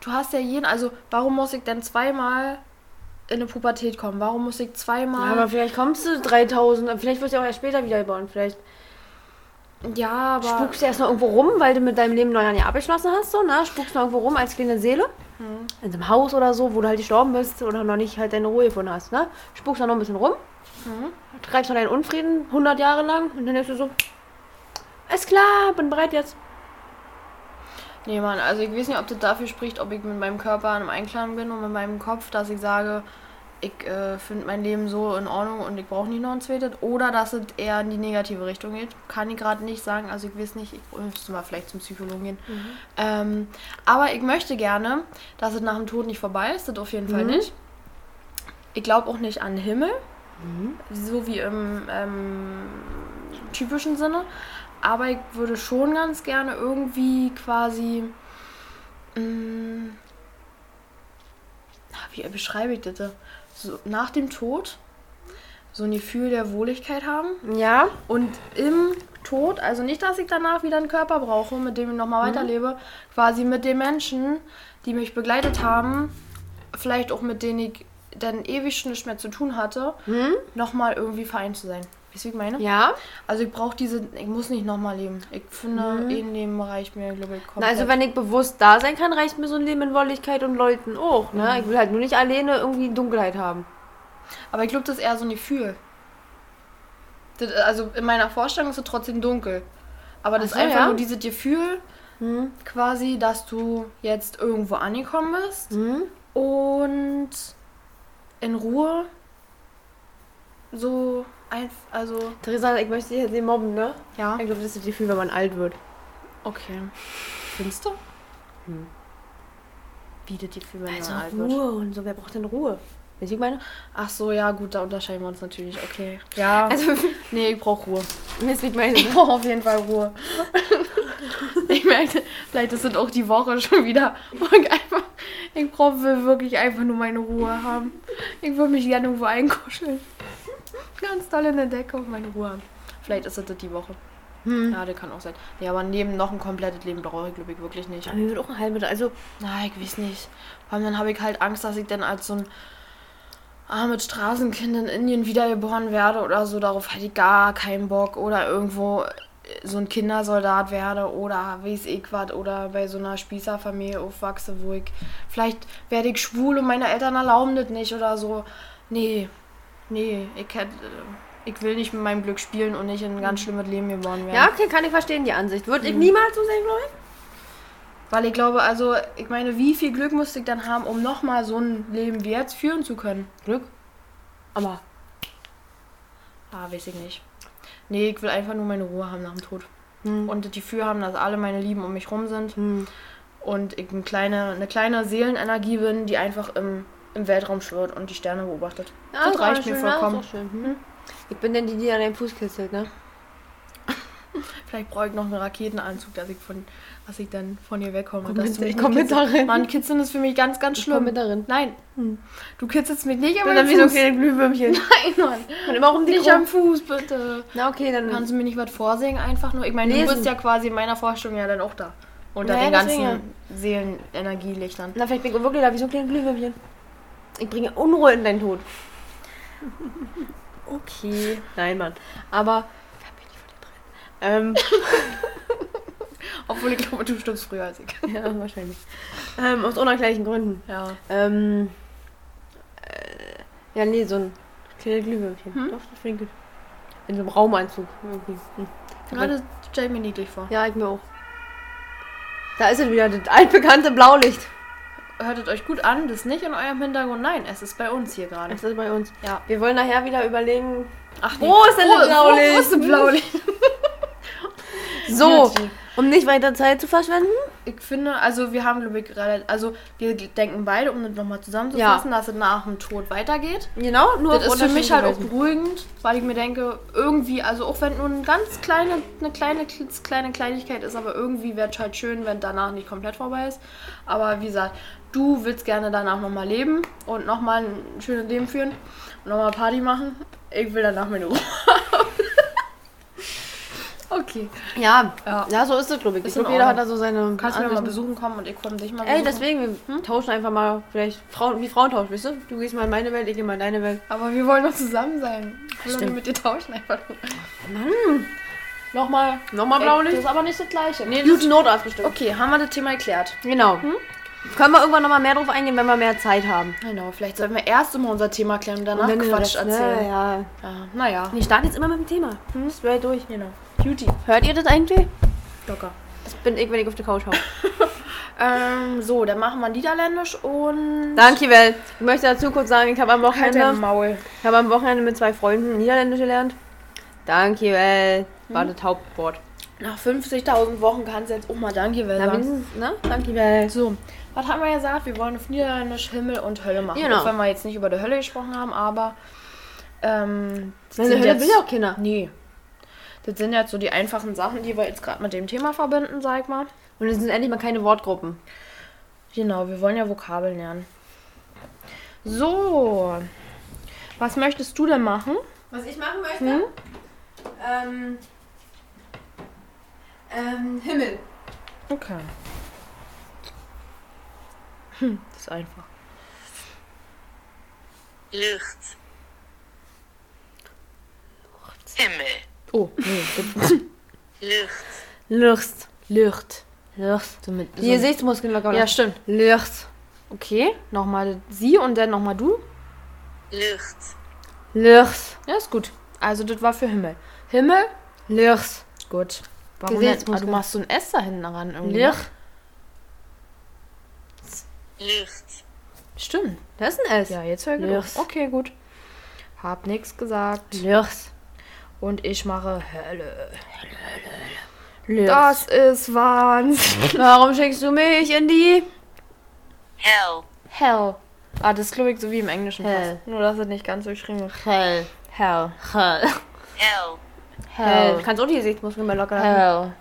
Du hast ja jeden, also warum muss ich denn zweimal in eine Pubertät kommen? Warum muss ich
Ja,
zweimal.
aber vielleicht kommst du 3000, vielleicht wirst du auch erst später wiedergeboren. Vielleicht
Ja, aber.
spukst du erst noch irgendwo rum, weil du mit deinem Leben noch ja nicht abgeschlossen hast, so, ne? Spukst noch irgendwo rum als kleine Seele. In so einem Haus oder so, wo du halt gestorben bist oder noch nicht halt deine Ruhe gefunden hast, ne? Spukst da noch ein bisschen rum. Treibst noch deinen Unfrieden 100 Jahre lang und dann denkst du so, alles klar, bin bereit jetzt.
Nee, Mann, also ich weiß nicht, ob das dafür spricht, ob ich mit meinem Körper im Einklang bin und mit meinem Kopf, dass ich sage, ich äh, finde mein Leben so in Ordnung und ich brauche nicht noch ein zweites. Oder dass es eher in die negative Richtung geht. Kann ich gerade nicht sagen. Also ich weiß nicht, ich müsste mal vielleicht zum Psychologen gehen. Ähm, aber ich möchte gerne, dass es nach dem Tod nicht vorbei ist. Das auf jeden Fall nicht. Ich glaube auch nicht an den Himmel. So wie im ähm, typischen Sinne. Aber ich würde schon ganz gerne irgendwie quasi. Mh, ah, wie beschreibe ich das? So, nach dem Tod so ein Gefühl der Wohligkeit haben.
Ja.
Und im Tod, also nicht, dass ich danach wieder einen Körper brauche, mit dem ich nochmal weiterlebe, quasi mit den Menschen, die mich begleitet haben, vielleicht auch mit denen ich dann ewig nichts mehr zu tun hatte, nochmal irgendwie vereint zu sein. Weißt du, wie ich meine?
Ja.
Also ich brauche diese, ich muss nicht nochmal leben. Ich finde, ein Leben reicht mir, glaube ich,
Na,
komplett.
also wenn ich bewusst da sein kann, reicht mir so ein Leben in Wolligkeit und Leuten auch, ne? Ich will halt nur nicht alleine irgendwie Dunkelheit haben.
Aber ich glaube, das ist eher so ein Gefühl. Das, also in meiner Vorstellung ist es trotzdem dunkel. Aber das
Ach
ist
so,
einfach
ja?
nur dieses Gefühl, quasi, dass du jetzt irgendwo angekommen bist
Mhm.
und in Ruhe so einfach, also
Theresa, ich möchte dich jetzt nicht mobben, ne?
ja,
Ich glaube, das ist das Gefühl, wenn man alt wird.
okay. Findest du? Wie das Gefühl, wenn
Also
man alt wird?
Ruhe und so, wer braucht denn Ruhe? Weißt du, ich meine?
Ach so, ja gut, da unterscheiden wir uns natürlich, okay. Ja, *laughs*
Also, *laughs*
nee, ich brauche Ruhe.
Mist, ich meine. *laughs*
Ich brauche auf jeden Fall Ruhe. ich merke, vielleicht ist es auch die Woche schon wieder. Ich, einfach, ich brauche wirklich einfach nur meine Ruhe haben. Ich würde mich gerne irgendwo einkuscheln. Ganz toll in der Decke und meine Ruhe haben. Vielleicht ist das die Woche. Ja, das kann auch sein. Ja, aber neben noch ein komplettes Leben brauche ich, glaube ich, wirklich nicht.
Aber mir wird auch ein halbes, also
Na, ich weiß nicht. Vor allem dann habe ich halt Angst, dass ich dann als so ein armes Straßenkind in Indien wiedergeboren werde oder so. Darauf hätte ich gar keinen Bock. Oder irgendwo so ein Kindersoldat werde oder weiß ich was. Oder bei so einer Spießerfamilie aufwachse, wo ich... Vielleicht werde ich schwul und meine Eltern erlauben das nicht oder so. Nee, nee, ich hätte... Ich will nicht mit meinem Glück spielen und nicht in ein ganz schlimmes Leben geboren werden.
Ja, okay, kann ich verstehen, die Ansicht. Würde ich niemals so sehen, glaube ich.
Weil ich glaube, also, ich meine, wie viel Glück müsste ich dann haben, um nochmal so ein Leben wie jetzt führen zu können?
Glück. Aber
Ah, weiß ich nicht. Nee, ich will einfach nur meine Ruhe haben nach dem Tod. Und das Gefühl haben, dass alle meine Lieben um mich rum sind. Und ich eine kleine, eine kleine Seelenenergie bin, die einfach im, im Weltraum schwirrt und die Sterne beobachtet.
ja,
das reicht mir vollkommen.
Ja, schön. Hm? Ich bin denn die, die an deinem Fuß kitzelt, ne? *laughs*
Vielleicht brauche ich noch einen Raketenanzug, dass ich von, dass ich dann von ihr wegkomme.
Komm
dass
mit- ich komm
nicht
mit darin.
Mann, kitzeln ist für mich ganz, ganz
Ich
schlimm.
komm mit darin.
Nein. Du kitzelst mich nicht, aber
bin dann
am
wie so ein
Fuß.
kleines Glühwürmchen. *laughs*
Nein, Mann.
Und immer rum die
Nicht
Krumm.
am Fuß, bitte.
Na okay, dann.
Kannst du mir nicht was vorsingen? Einfach nur. Ich meine, du bist ja quasi in meiner Vorstellung ja dann auch da. Unter
Ja,
den ganzen Seelenenergielichtern.
Na, vielleicht bin ich wirklich da wie so ein kleines Glühwürmchen. Ich bringe Unruhe in deinen Tod.
Okay.
Nein, Mann. Aber. Wer bin ich von dir drin? *laughs*
Obwohl ich glaube, du stirbst früher als ich.
Ähm, ja, wahrscheinlich. Ähm, aus unerklärlichen Gründen.
Ja.
Ähm. Äh, ja, nee, so ein kleines Glühwürmchen.
Hm?
Doch, das finde ich gut. In so einem Raumanzug. Irgendwie. Hm.
Gerade stell mir niedlich vor.
Ja, ich mir auch. Da ist es wieder, das altbekannte Blaulicht.
Hört es euch gut an, das ist nicht in eurem Hintergrund. Nein, es ist bei uns hier gerade.
Das ist bei uns.
Ja.
Wir wollen nachher wieder überlegen.
Ach,
Wo ist denn das Blaulicht?
Wo ist das Blaulicht? *laughs*
So, um nicht weiter Zeit zu verschwenden.
Ich finde, also wir haben, glaube ich, gerade, also wir denken beide, um das nochmal zusammenzufassen, dass es nach dem Tod weitergeht.
Genau, nur
Das ist für mich halt auch beruhigend, weil ich mir denke, irgendwie, also auch wenn nur eine ganz kleine, eine kleine, kleine Kleinigkeit ist, aber irgendwie wäre es halt schön, wenn danach nicht komplett vorbei ist. Aber wie gesagt, du willst gerne danach nochmal leben und nochmal ein schönes Leben führen und nochmal Party machen. Ich will danach meine Ruhe. Okay.
Ja,
Ja.
ja, so ist es, glaube ich. Ich glaube, jeder hat da so seine.
Kannst du mir mal besuchen kommen und ich komme dich mal
Ey,
besuchen?
deswegen, wir tauschen einfach mal, vielleicht Frauen, wie Frauentausch, weißt du? Du gehst mal in meine Welt, ich gehe mal in deine Welt.
Aber wir wollen doch zusammen sein. Ich will doch mit dir tauschen einfach.
Mann,
Nochmal.
nochmal
Ey,
Blaulicht?
Das ist aber nicht das gleiche.
Nee, das ist Notarzt bestimmt.
Okay, haben wir das Thema erklärt.
Genau. Können wir irgendwann nochmal mehr drauf eingehen, wenn wir mehr Zeit haben.
Genau, vielleicht sollten wir erst immer unser Thema klären und danach
Und
Quatsch erzählen.
Ne, ja.
Ja, naja.
Ich starte jetzt immer mit dem Thema. Hm? Straight durch.
Genau. Cutie.
Hört ihr das eigentlich?
Locker.
Das bin ich, wenn ich auf der Couch hau. *laughs*
Ähm, so, dann machen wir Niederländisch und.
Danke, Welt. Ich möchte dazu kurz sagen, ich habe am
Halt
Wochenende,
dein Maul.
ich habe am Wochenende mit zwei Freunden Niederländisch gelernt. Danke, Welt. War das Hauptwort.
Nach 50.000 Wochen kannst du jetzt auch mal Danke
Na,
sagen.
ne? Danke, Welt.
So, was haben wir gesagt? Wir wollen auf Niederländisch Himmel und Hölle machen.
Genau.
Auch wenn wir jetzt nicht über die Hölle gesprochen haben, aber. Ähm,
Meine
sind
Hölle
jetzt-
will ja auch Kinder.
Nee. Das sind jetzt so die einfachen Sachen, die wir jetzt gerade mit dem Thema verbinden, sag mal.
Und es sind endlich mal keine Wortgruppen.
Genau, wir wollen ja Vokabeln lernen. So. Was möchtest du denn machen?
Was ich machen möchte?
Hm?
Ähm, ähm, Himmel.
Okay. Hm, das ist einfach.
Lucht. Himmel.
Oh, nee.
Lucht.
Lucht.
Lucht. So mit,
Die Gesichtsmuskeln locker.
ja, stimmt.
Lucht.
Okay, nochmal sie und dann nochmal du.
Lucht.
Lucht.
Ja, ist gut. Also, das war für Himmel. Himmel?
Lucht.
Gut. Warum denn? Ah, du machst so ein S da hinten ran irgendwie. ne?
Lucht.
Lucht.
Stimmt.
Das ist ein S.
Ja, jetzt höre ich. Okay, gut. Hab nichts gesagt.
Lucht.
Und ich mache Hölle.
Lucht.
Das ist Wahnsinn. *laughs*
Warum schickst du mich in die?
Hell.
Hell. Ah, das ist, glaube ich, so wie im Englischen
Hell.
fast. Nur, dass es nicht ganz so geschrieben ist.
Hell.
Hell.
Hell.
Hell.
Hell. Kannst auch die Gesichtsmuskeln mal locker lassen.
Hell.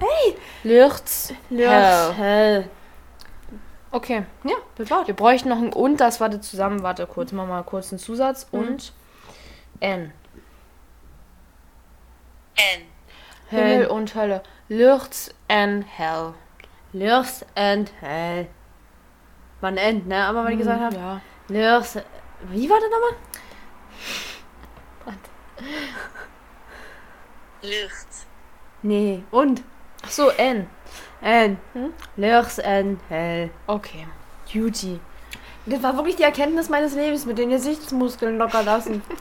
Hey. Lichts.
Hell. Hell.
Okay.
Ja, das war's.
Wir bräuchten noch ein und, das war das zusammen. Warte kurz, machen wir mal kurz einen Zusatz.
Mhm.
Und N.
N.
Himmel
Hell.
und Hölle. Lichts and Hell.
Lucht and Hell. War ein End, ne? Aber was ich gesagt habe.
Ja.
Lucht. Wie war das nochmal? *laughs*
Lucht.
Nee. Und?
Ach so, N.
And.
Hm?
Lucht and Hell.
Okay. Duty.
Das war wirklich die Erkenntnis meines Lebens mit den Gesichtsmuskeln locker lassen. *laughs*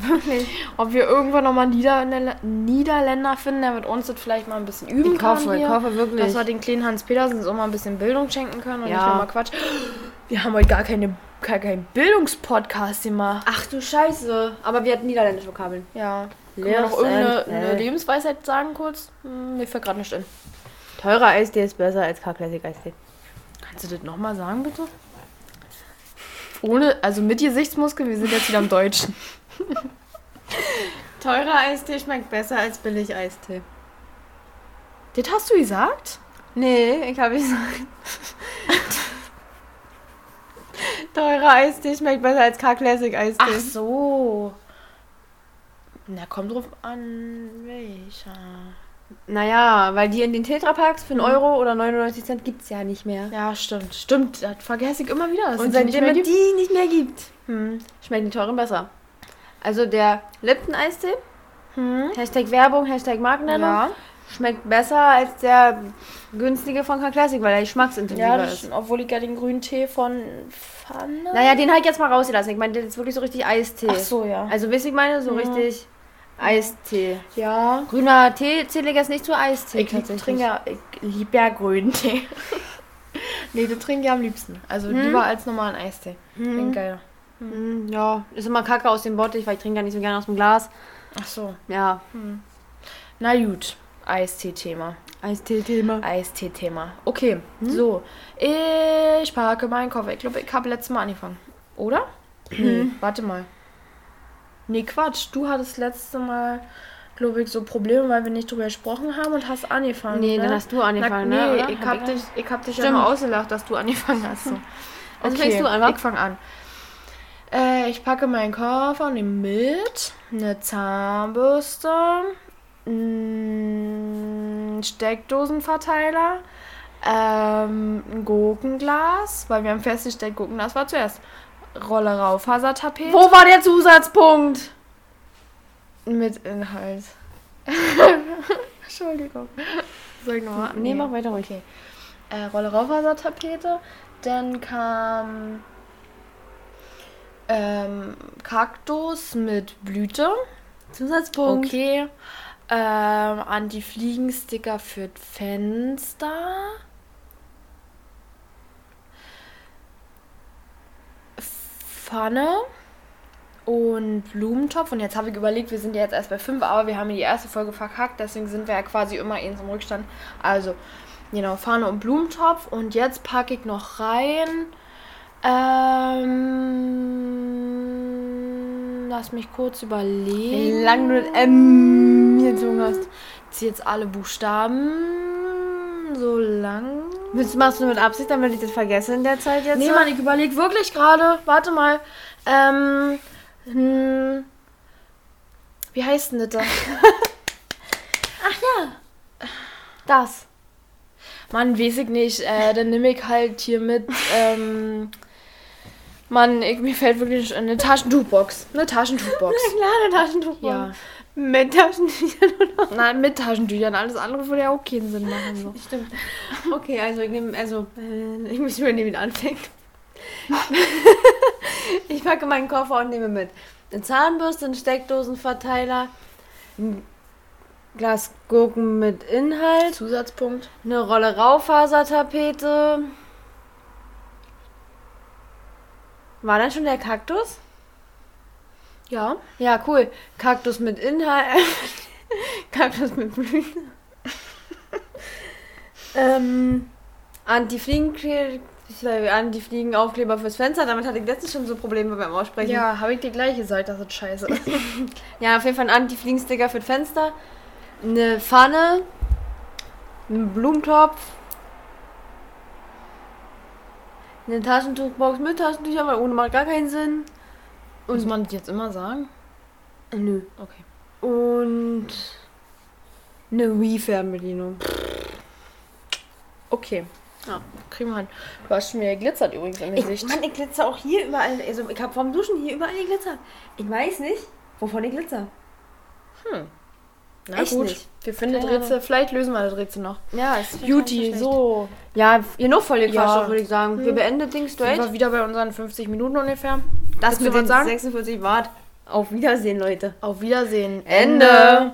Wirklich.
Ob wir irgendwann nochmal Niederländer, Niederländer finden, der mit uns das vielleicht mal ein bisschen üben
Ich
kann.
hoffe, ich
hier.
hoffe wirklich.
Dass wir den kleinen Hans Petersen so mal ein bisschen Bildung schenken können und
Ja.
nicht nur mal Quatsch. Wir haben heute gar keine, gar keinen Bildungspodcast gemacht.
Ach du Scheiße. Aber wir hatten niederländische Vokabeln.
Ja. Können wir noch irgendeine. Lebensweisheit sagen kurz? Hm, mir fällt gerade nicht in.
Teurer Eistee ist besser als K-Classic Eistee.
Kannst du das nochmal sagen, bitte? Ohne, also mit Gesichtsmuskeln, wir sind jetzt wieder im Deutschen. *laughs* *laughs*
Teurer Eistee schmeckt besser als billig Eistee.
Das hast du gesagt?
Nee, ich habe gesagt. *laughs* Teurer Eistee schmeckt besser als K-Classic Eistee.
Ach so. Na, kommt drauf an, welcher.
Naja, weil die in den Tetrapacks für einen Euro oder 99 Cent gibt's ja nicht mehr.
Ja, stimmt. Stimmt, das vergesse ich immer wieder.
Und
es
seitdem es
gibt.
die nicht mehr gibt,
Hm.
schmecken die teuren besser. Also der Lipton Eistee,
Hm.
Hashtag Werbung, Hashtag Markennennung,
Ja,
schmeckt besser als der günstige von K-Classic, weil er geschmacksintensiver
ja das
ist.
stimmt. Obwohl ich ja den grünen Tee von Pfanne.
Naja, den halt jetzt mal rausgelassen. Ich meine, der ist wirklich so richtig Eistee.
Ach so, ja.
Also, wisst ihr, ich meine, so
Ja.
richtig Eistee.
Ja.
Grüner Tee zähle ich jetzt nicht zu Eistee.
Ich trinke ja, ich liebe ja grünen Tee. *laughs* nee, den trinke ich am liebsten. Also
Hm?
lieber als normalen Eistee. Klingt geil.
Hm, ja, ist immer Kacke aus dem Bottich, weil ich trinke ja nicht so gerne aus dem Glas.
Ach so.
Ja,
Na gut. Eistee-Thema.
Eistee-Thema.
Eistee-Thema. Okay, so. Ich packe meinen Koffer. Ich glaube, ich habe letztes Mal angefangen. Oder? Nee, warte mal. Nee, Quatsch. Du hattest letzte Mal, glaube ich, so Probleme, weil wir nicht drüber gesprochen haben und hast angefangen.
Nee,
ne?
dann hast du angefangen,
Na,
ne?
nee, ich hab dich, ich hab dich ja mal ausgelacht, dass du angefangen hast. So.
Also fängst du an, wa?
Ich fange an. Äh, ich packe meinen Koffer und nehme mit eine Zahnbürste, ein Steckdosenverteiler, ähm, ein Gurkenglas, weil wir haben festgestellt, Gurkenglas war zuerst. Rolle Raufasertapete
Wo war der Zusatzpunkt?
mit Inhalt. *laughs* Entschuldigung. Soll ich nochmal?
Nee, mach weiter.
Okay. Äh, Rolle Raufasertapete. Dann kam ähm, Kaktus mit Blüte.
Zusatzpunkt.
Okay. Ähm, Anti-Fliegen-Sticker für Fenster. Pfanne und Blumentopf. Und jetzt habe ich überlegt, wir sind ja jetzt erst bei 5, aber wir haben die erste Folge verkackt, deswegen sind wir ja quasi immer in zum Rückstand. Also, genau, Pfanne und Blumentopf. Und jetzt packe ich noch rein. Ähm, lass mich kurz überlegen.
Wie lange du das M gezogen hast.
Ich ziehe jetzt alle Buchstaben so lang.
Das machst du mit Absicht, damit ich das vergesse in der Zeit jetzt?
Nee, Mann, ich überlege wirklich gerade. Warte mal. Ähm. Hm, wie heißt denn das da? *laughs*
Das.
Mann, weiß ich nicht. Äh, dann nehme ich halt hier mit. Ähm, Mann, ich, mir fällt wirklich eine Taschentuchbox. Eine Taschentuchbox. *laughs*
Klar, eine Taschentuch.
ja.
Mit Taschentüchern oder
Nein, mit Taschentüchern. Alles andere würde ja auch keinen Sinn machen. So. *laughs*
Stimmt. Okay, also ich nehme, also, äh, ich muss übernehmen, wie anfängt. *laughs* ich packe meinen Koffer und nehme mit eine Zahnbürste, einen Steckdosenverteiler, ein Glas Gurken mit Inhalt,
Zusatzpunkt.
eine Rolle Raufasertapete. War dann schon der Kaktus?
Ja.
Ja, cool. Kaktus mit Inhalt. *laughs* Kaktus mit Blüten. *laughs* ähm, Anti-Fliegen... Anti-Fliegen-Aufkleber fürs Fenster. Damit hatte ich letztens schon so Probleme beim Aussprechen.
Ja, habe ich dir gleich gesagt, dass das scheiße ist. *laughs*
Ja, auf jeden Fall ein Anti-Fliegen-Sticker für das Fenster. Eine Pfanne. Ein Blumentopf. Eine Taschentuchbox mit Taschentüchern, weil ohne macht gar keinen Sinn.
Muss man das jetzt immer sagen?
Nö.
Okay.
Und eine Wii-Fernbedienung.
Okay.
Ja.
Kriegen wir hin. Du hast wieder glitzert übrigens im
Ich,
Gesicht.
Mann, ich glitzer auch hier überall. Also ich habe vom Duschen hier überall geglitzert. Ich weiß nicht, wovon ich glitzer.
Na
echt
gut.
nicht.
Wir finden das Rätsel. Vielleicht lösen wir das Rätsel noch.
Ja, ist
Beauty, so.
Ja, ihr noch voll gequatscht,
Ja.
würde ich sagen. Wir beenden Ding
Sind
straight.
wir wieder bei unseren 50 Minuten ungefähr.
Das
Willst
mit den
sagen?
46 Watt. Auf Wiedersehen, Leute.
Auf Wiedersehen.
Ende.